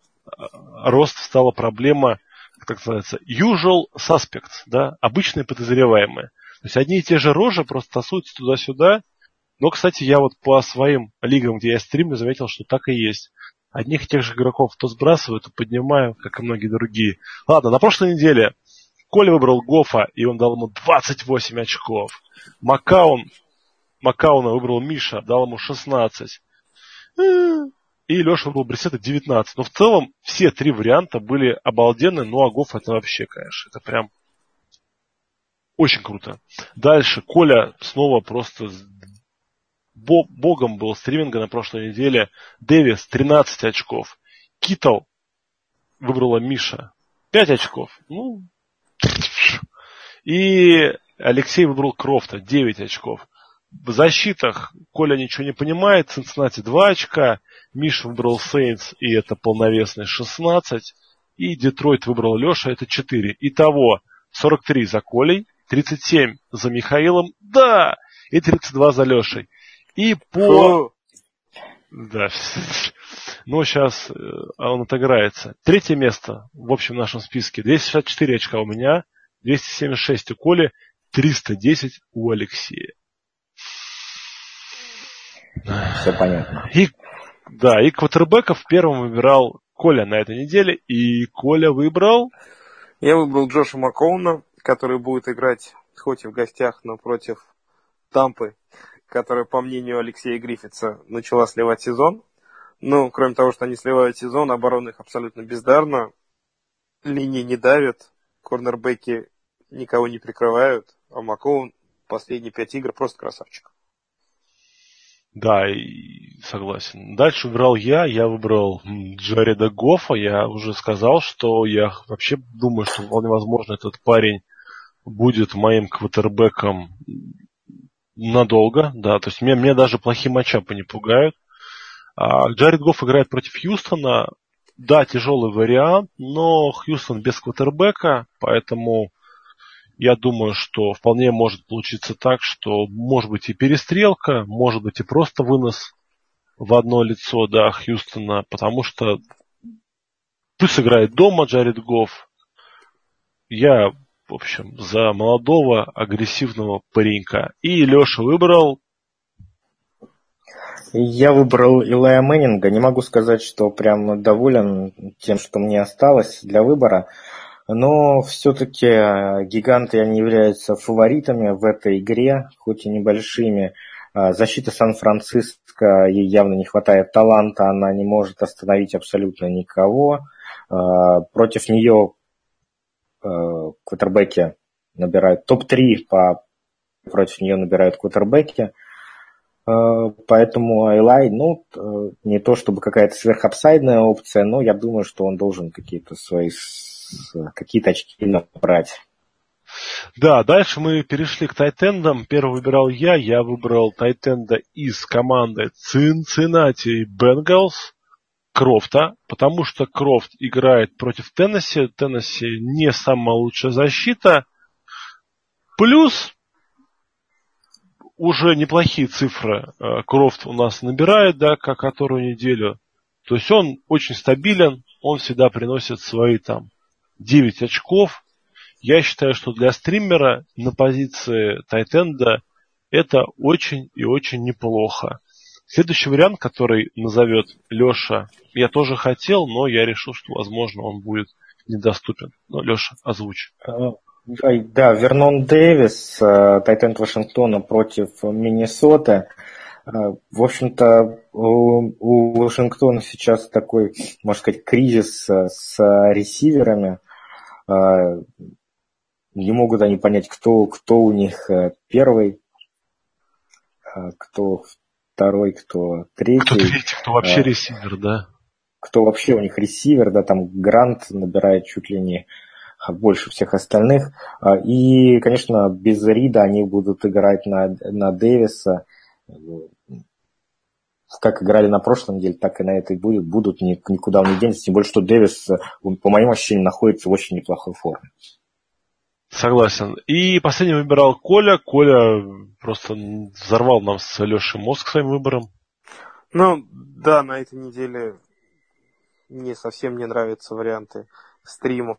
рост стала проблема, как называется, usual suspects, да, обычные подозреваемые. То есть одни и те же рожи просто тасуются туда-сюда. Но, кстати, я вот по своим лигам, где я стримлю, заметил, что так и есть. Одних и тех же игроков то сбрасываю, то поднимаю, как и многие другие. Ладно, на прошлой неделе Коля выбрал Гофа, и он дал ему 28 очков. Макаун, Макауна выбрал Миша, дал ему 16. И Леша выбрал Брисета 19. Но в целом все три варианта были обалденные, а Гоф это вообще, конечно, это прям очень круто. Дальше Коля снова просто богом был стриминга на прошлой неделе. Дэвис 13 очков. Китл выбрала Миша 5 очков. Ну, *laughs* и Алексей выбрал Крофта 9 очков. В защитах Коля ничего не понимает. Цинциннати 2 очка. Миша выбрал Сейнс, и это полновесный 16. И Детройт выбрал Леша, это 4. Итого 43 за Колей, 37 за Михаилом, да, и 32 за Лешей. И по... Да. *laughs* Но сейчас э, он отыграется. Третье место в общем нашем списке. 264 очка у меня, 276 у Коли, 310 у Алексея. Все понятно. И, да, и квотербеков первым выбирал Коля на этой неделе. И Коля выбрал... Я выбрал Джоша Макоуна, который будет играть хоть и в гостях, но против Тампы которая, по мнению Алексея Гриффитса, начала сливать сезон. Ну, кроме того, что они сливают сезон, оборона их абсолютно бездарна. Линии не давят, корнербеки никого не прикрывают, а Макоун последние пять игр просто красавчик. Да, согласен. Дальше выбрал я, я выбрал Джареда Гофа, я уже сказал, что я вообще думаю, что вполне возможно этот парень будет моим квотербеком надолго, да, то есть мне, мне даже плохие матчапы не пугают. А Джаред Гофф играет против Хьюстона, да, тяжелый вариант, но Хьюстон без квотербека, поэтому я думаю, что вполне может получиться так, что может быть и перестрелка, может быть и просто вынос в одно лицо, да, Хьюстона, потому что пусть играет дома Джаред Гофф. Я в общем, за молодого агрессивного паренька. И Леша выбрал... Я выбрал Илая Мэннинга. Не могу сказать, что прям доволен тем, что мне осталось для выбора. Но все-таки э, гиганты они являются фаворитами в этой игре, хоть и небольшими. Э, защита Сан-Франциско, ей явно не хватает таланта, она не может остановить абсолютно никого. Э, против нее квотербеки набирают топ-3 по против нее набирают квотербеки. Поэтому Айлай, ну, не то чтобы какая-то сверхапсайдная опция, но я думаю, что он должен какие-то свои какие-то очки набрать. Да, дальше мы перешли к тайтендам. Первый выбирал я, я выбрал тайтенда из команды Cincinnati Bengals. Крофта, потому что Крофт играет против Теннесси. Теннесси не самая лучшая защита. Плюс уже неплохие цифры э, Крофт у нас набирает, да, как которую неделю. То есть он очень стабилен, он всегда приносит свои там 9 очков. Я считаю, что для стримера на позиции Тайтенда это очень и очень неплохо. Следующий вариант, который назовет Леша, я тоже хотел, но я решил, что, возможно, он будет недоступен. Но, Леша, озвучь. А, да, Вернон Дэвис, э, Тайтенд Вашингтона против Миннесоты. Э, в общем-то, у Вашингтона сейчас такой, можно сказать, кризис э, с ресиверами. Не могут они понять, кто, кто у них первый, кто второй, кто третий. Кто третий, кто вообще а, ресивер, да? Кто вообще у них ресивер, да, там Грант набирает чуть ли не больше всех остальных. А, и, конечно, без Рида они будут играть на, на Дэвиса. Как играли на прошлом неделе, так и на этой будут, будут никуда не денется. Тем более, что Дэвис, по моим ощущениям, находится в очень неплохой форме. Согласен. И последний выбирал Коля. Коля просто взорвал нам с Лешей мозг своим выбором. Ну, да, на этой неделе мне совсем не нравятся варианты стримов.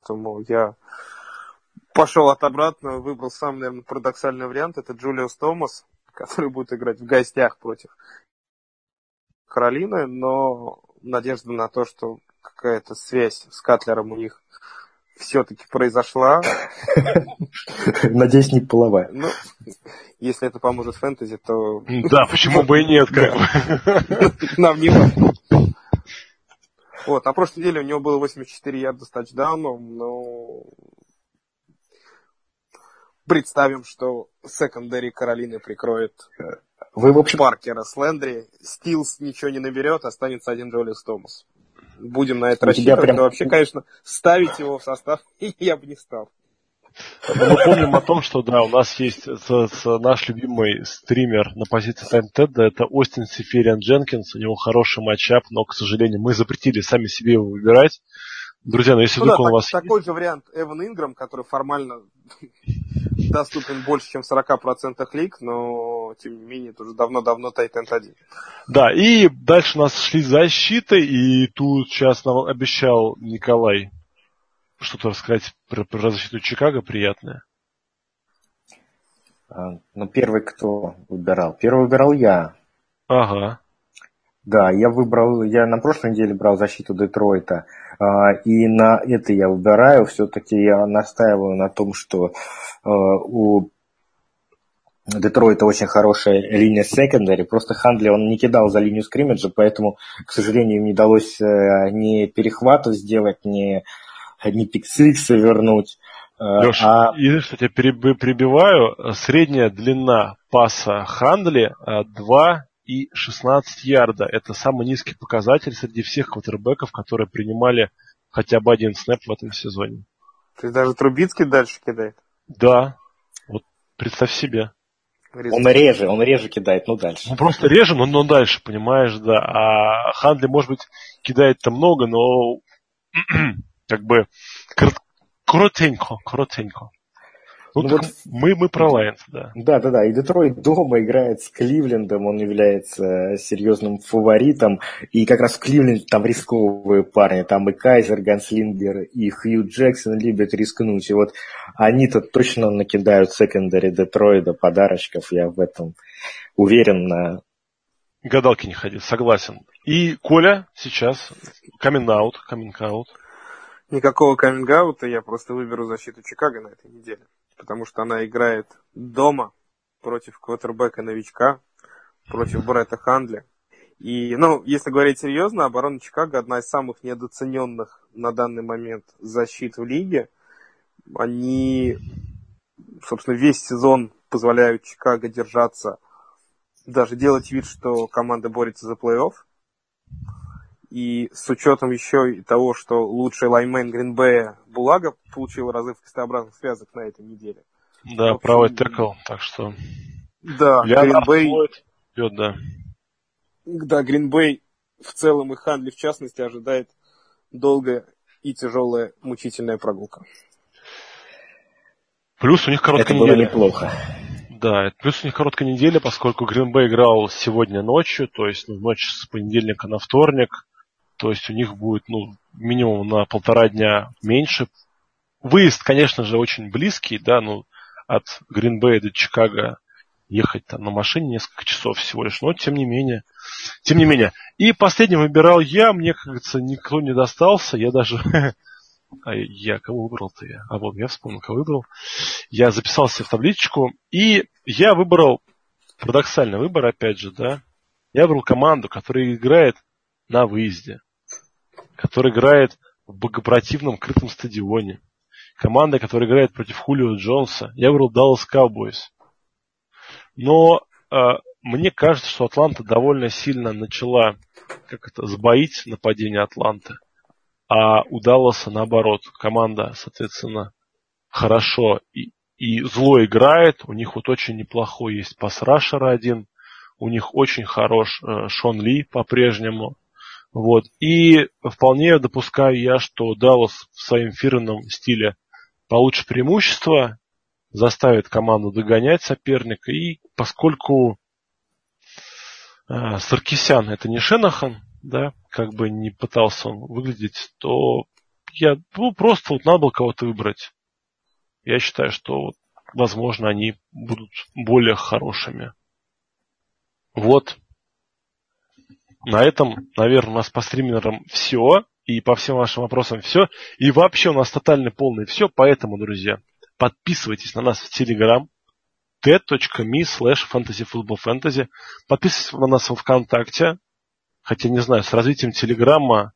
Поэтому я пошел от обратного, выбрал самый, наверное, парадоксальный вариант. Это Джулиус Томас, который будет играть в гостях против Каролины, но надежда на то, что какая-то связь с Катлером у них все-таки произошла. *laughs* Надеюсь, не половая. Ну, если это поможет фэнтези, то... Да, почему бы и нет, как бы. *laughs* Нам не важно. Вот, на прошлой неделе у него было 84 ярда с тачдауном, но представим, что секондари Каролины прикроет Вы, в общем, Паркера с Лендри. Стилс ничего не наберет, останется один Джолис Томас. Будем на это У тебя рассчитывать. прям- Но вообще, конечно, ставить его в состав *laughs* я бы не стал. Мы помним о том, что да, у нас есть с- с- наш любимый стример на позиции Таймтеда, это Остин Сифериан Дженкинс, у него хороший матчап, но, к сожалению, мы запретили сами себе его выбирать. Друзья, ну если Ну да, вдруг он так- у вас такой же вариант Эван Инграм, который формально *laughs* доступен больше, чем в 40% лиг, но, тем не менее, это уже давно-давно Тайтенд 1. Да, и дальше у нас шли защиты, и тут сейчас нам обещал Николай что-то рассказать про, про защиту Чикаго приятное. а, ну, первый кто выбирал? Первый выбирал я. Ага. Да, я выбрал, я на прошлой неделе брал защиту Детройта, и на это я выбираю. Все-таки я настаиваю на том, что а, у Детройта очень хорошая линия секондари. Просто Хандли он не кидал за линию скриммиджа, поэтому, к сожалению, не удалось э, ни перехватов сделать, ни, ни пиксикса вернуть. Э, Леш, а извини, что тебя переб- перебиваю. Средняя длина паса Хандли э, 2 и 16 ярда. Это самый низкий показатель среди всех квотербеков, которые принимали хотя бы один снэп в этом сезоне. То есть даже Трубицкий дальше кидает. Да, вот представь себе. он реже, он реже кидает, ну дальше. Ну, просто реже, но, но дальше, понимаешь, да. А Хандли, может быть, кидает-то много, но *clears throat* как бы кор- коротенько, коротенько. Ну, Ну вот- мы, мы про Лайонс, да. Да, да, да. И Детройт дома играет с Кливлендом, он является серьезным фаворитом. И как раз в Кливленде там рисковые парни. Там и Кайзер, Ганслингер, и Хью Джексон любят рискнуть. И вот они-то точно накидают секондари Детройда подарочков. Я в этом уверен на Гадалки не ходил, согласен. И Коля сейчас камин-аут, каминг-аут. Никакого каминг я просто выберу защиту Чикаго на этой неделе. Потому что она играет дома против квотербека новичка, против Бретта Хандли. И, ну, если говорить серьезно, оборона Чикаго одна из самых недооцененных на данный момент защит в лиге. Они, собственно, весь сезон позволяют Чикаго держаться, даже делать вид, что команда борется за плей-офф. И с учетом еще и того, что лучший лайнмен Гринбея Булага получил разрыв крестообразных связок на этой неделе. Да, общем, правый текл, так что... Да, Гринбей, идет, да. да, Гринбей в целом и Ханли в частности ожидает долгая и тяжелая мучительная прогулка. Плюс у них Это короткая было неделя. неплохо. Да, плюс у них короткая неделя, поскольку Гринбей играл сегодня ночью, то есть ну, ночь с понедельника на вторник. То есть у них будет ну, минимум на полтора дня меньше. Выезд, конечно же, очень близкий, да, ну, от Гринбея до Чикаго ехать там на машине несколько часов всего лишь, но тем не менее. Тем не менее. И последним выбирал я, мне, как говорится, никто не достался, я даже... *laughs* А я кого выбрал-то я? А вот я вспомнил, кого выбрал. Я записался в табличку, и я выбрал, парадоксальный выбор, опять же, да, я выбрал команду, которая играет на выезде, которая играет в богопротивном крытом стадионе, команда, которая играет против Хулио Джонса. Я выбрал Dallas Cowboys. Но э, мне кажется, что Атланта довольно сильно начала как это, сбоить нападение Атланты. А у Далласа наоборот. Команда, соответственно, хорошо и, и зло играет. У них вот очень неплохой есть пасрашер один. У них очень хорош э, Шон Ли по-прежнему. Вот. И вполне допускаю я, что Даллас в своем фирменном стиле получит преимущество, заставит команду догонять соперника. И поскольку э, Саркисян это не Шенахан, да, как бы не пытался он выглядеть, то я ну, просто вот надо было кого-то выбрать. Я считаю, что вот, возможно они будут более хорошими. Вот. На этом, наверное, у нас по стримерам все. и по всем вашим вопросам все. И вообще у нас тотальный полный все, поэтому, друзья, подписывайтесь на нас в Телеграм, t.me slash fantasyfootballfantasy. Подписывайтесь на нас в ВКонтакте, хотя не знаю, с развитием Телеграма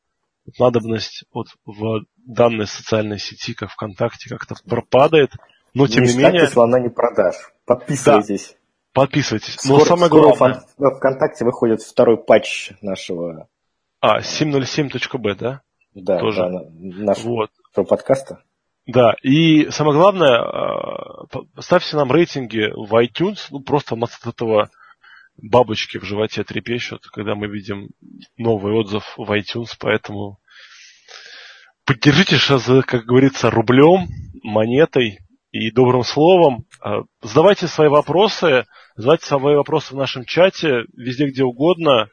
надобность вот в данной социальной сети, как ВКонтакте, как-то пропадает. Но тем не, не менее... слона не продашь. Подписывайтесь. Да, подписывайтесь. Скоро, Но самое скоро главное... в ВКонтакте выходит второй патч нашего... А, 707.b, да? Да, Тоже. да, нашего вот. подкаста. Да, и самое главное, а, ставьте нам рейтинги в iTunes, ну просто от этого бабочки в животе трепещут, когда мы видим новый отзыв в iTunes, поэтому поддержите сейчас, как говорится, рублем, монетой и добрым словом. А, задавайте свои вопросы, задавайте свои вопросы в нашем чате, везде, где угодно.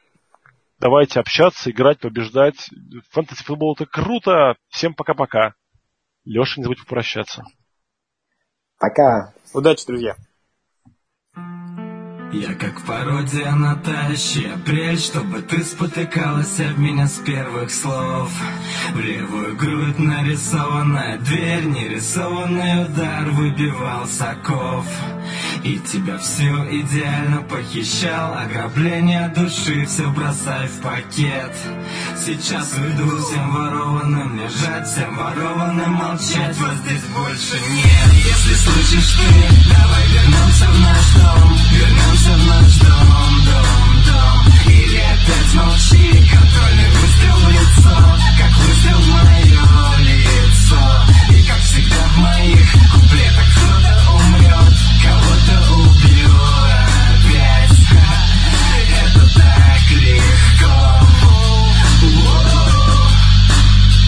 Давайте общаться, играть, побеждать. Фэнтези футбол это круто. Всем пока-пока. Леша, не забудь попрощаться. Пока. Удачи, друзья. Я как пародия на тащи апрель Чтобы ты спотыкалась об меня с первых слов. В левую грудь нарисованная дверь Нерисованный удар выбивал соков И тебя все идеально похищал Ограбление души все бросай в пакет. Сейчас уйду всем ворованным лежать Всем ворованным молчать Вот здесь больше нет. Если слышишь ты, давай вернемся в наш дом Вернемся вернемся в наш дом, дом, дом Или опять молчи, контрольный выстрел в лицо Как выстрел мое лицо И как всегда в моих куплетах кто-то умрет Кого-то убьет опять Это так легко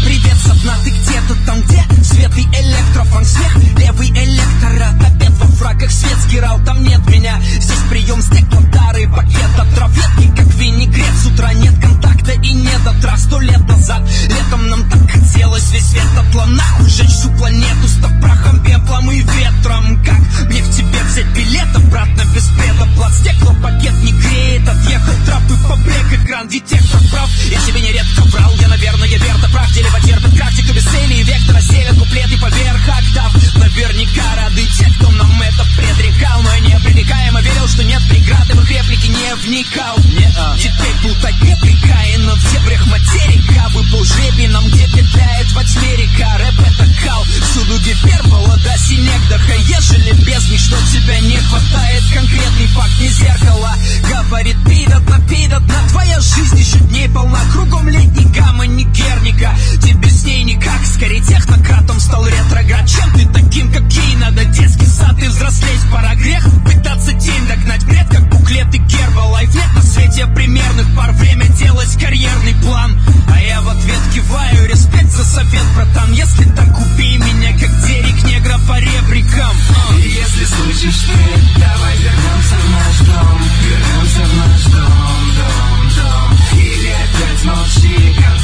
Привет, сатна, ты где-то там, где свет и электрофон свет Левый электорат, фраках свет сгирал, там нет меня. Здесь прием стеклом, старый пакет от траветки Как винегрет, с утра нет контакта и нет отра. Сто лет назад, летом нам так хотелось Весь свет отла нахуй, сжечь всю планету Став прахом, пеплом и ветром. Как мне в тебе взять билет обратно без предоплат Стеклопакет не греет, отъехал трап и побрек Экран детектор прав, я тебе нередко врал Я, наверное, верно прав, дерево терпит практику без цели вектора селят куплеты поверх октав. Наверняка рады те, кто нам это предрекал Но я непререкаемо верил, что нет преград И в их реплики не вникал. Не -а. Теперь плутать не прикаяно в дебрях материка Выпал жребий нам, где петляет во тьме река Рэп это кал, всюду гипербола до синегдаха Ежели без них, что тебя не хватает Конкретный факт, не зеркало. Говорит, пидот на пидот на Твоя жизнь еще дней полна. Кругом летний гамма, не герника Тебе с ней никак, скорее технократом стал ретроград. Чем ты таким, как кей, надо детский сад и взрослеть Пора грех пытаться тень догнать. Бред, как буклеты Гербалайф Нет на свете примерных пар, время делать карьерный план. А я в ответ киваю, респект за совет, братан. Если так убей меня, как Дерек негра по ребрикам. Если слышишь ты, давай вернемся в наш дом. Вернемся в наш дом, дом, дом. Или опять молчи, контрольный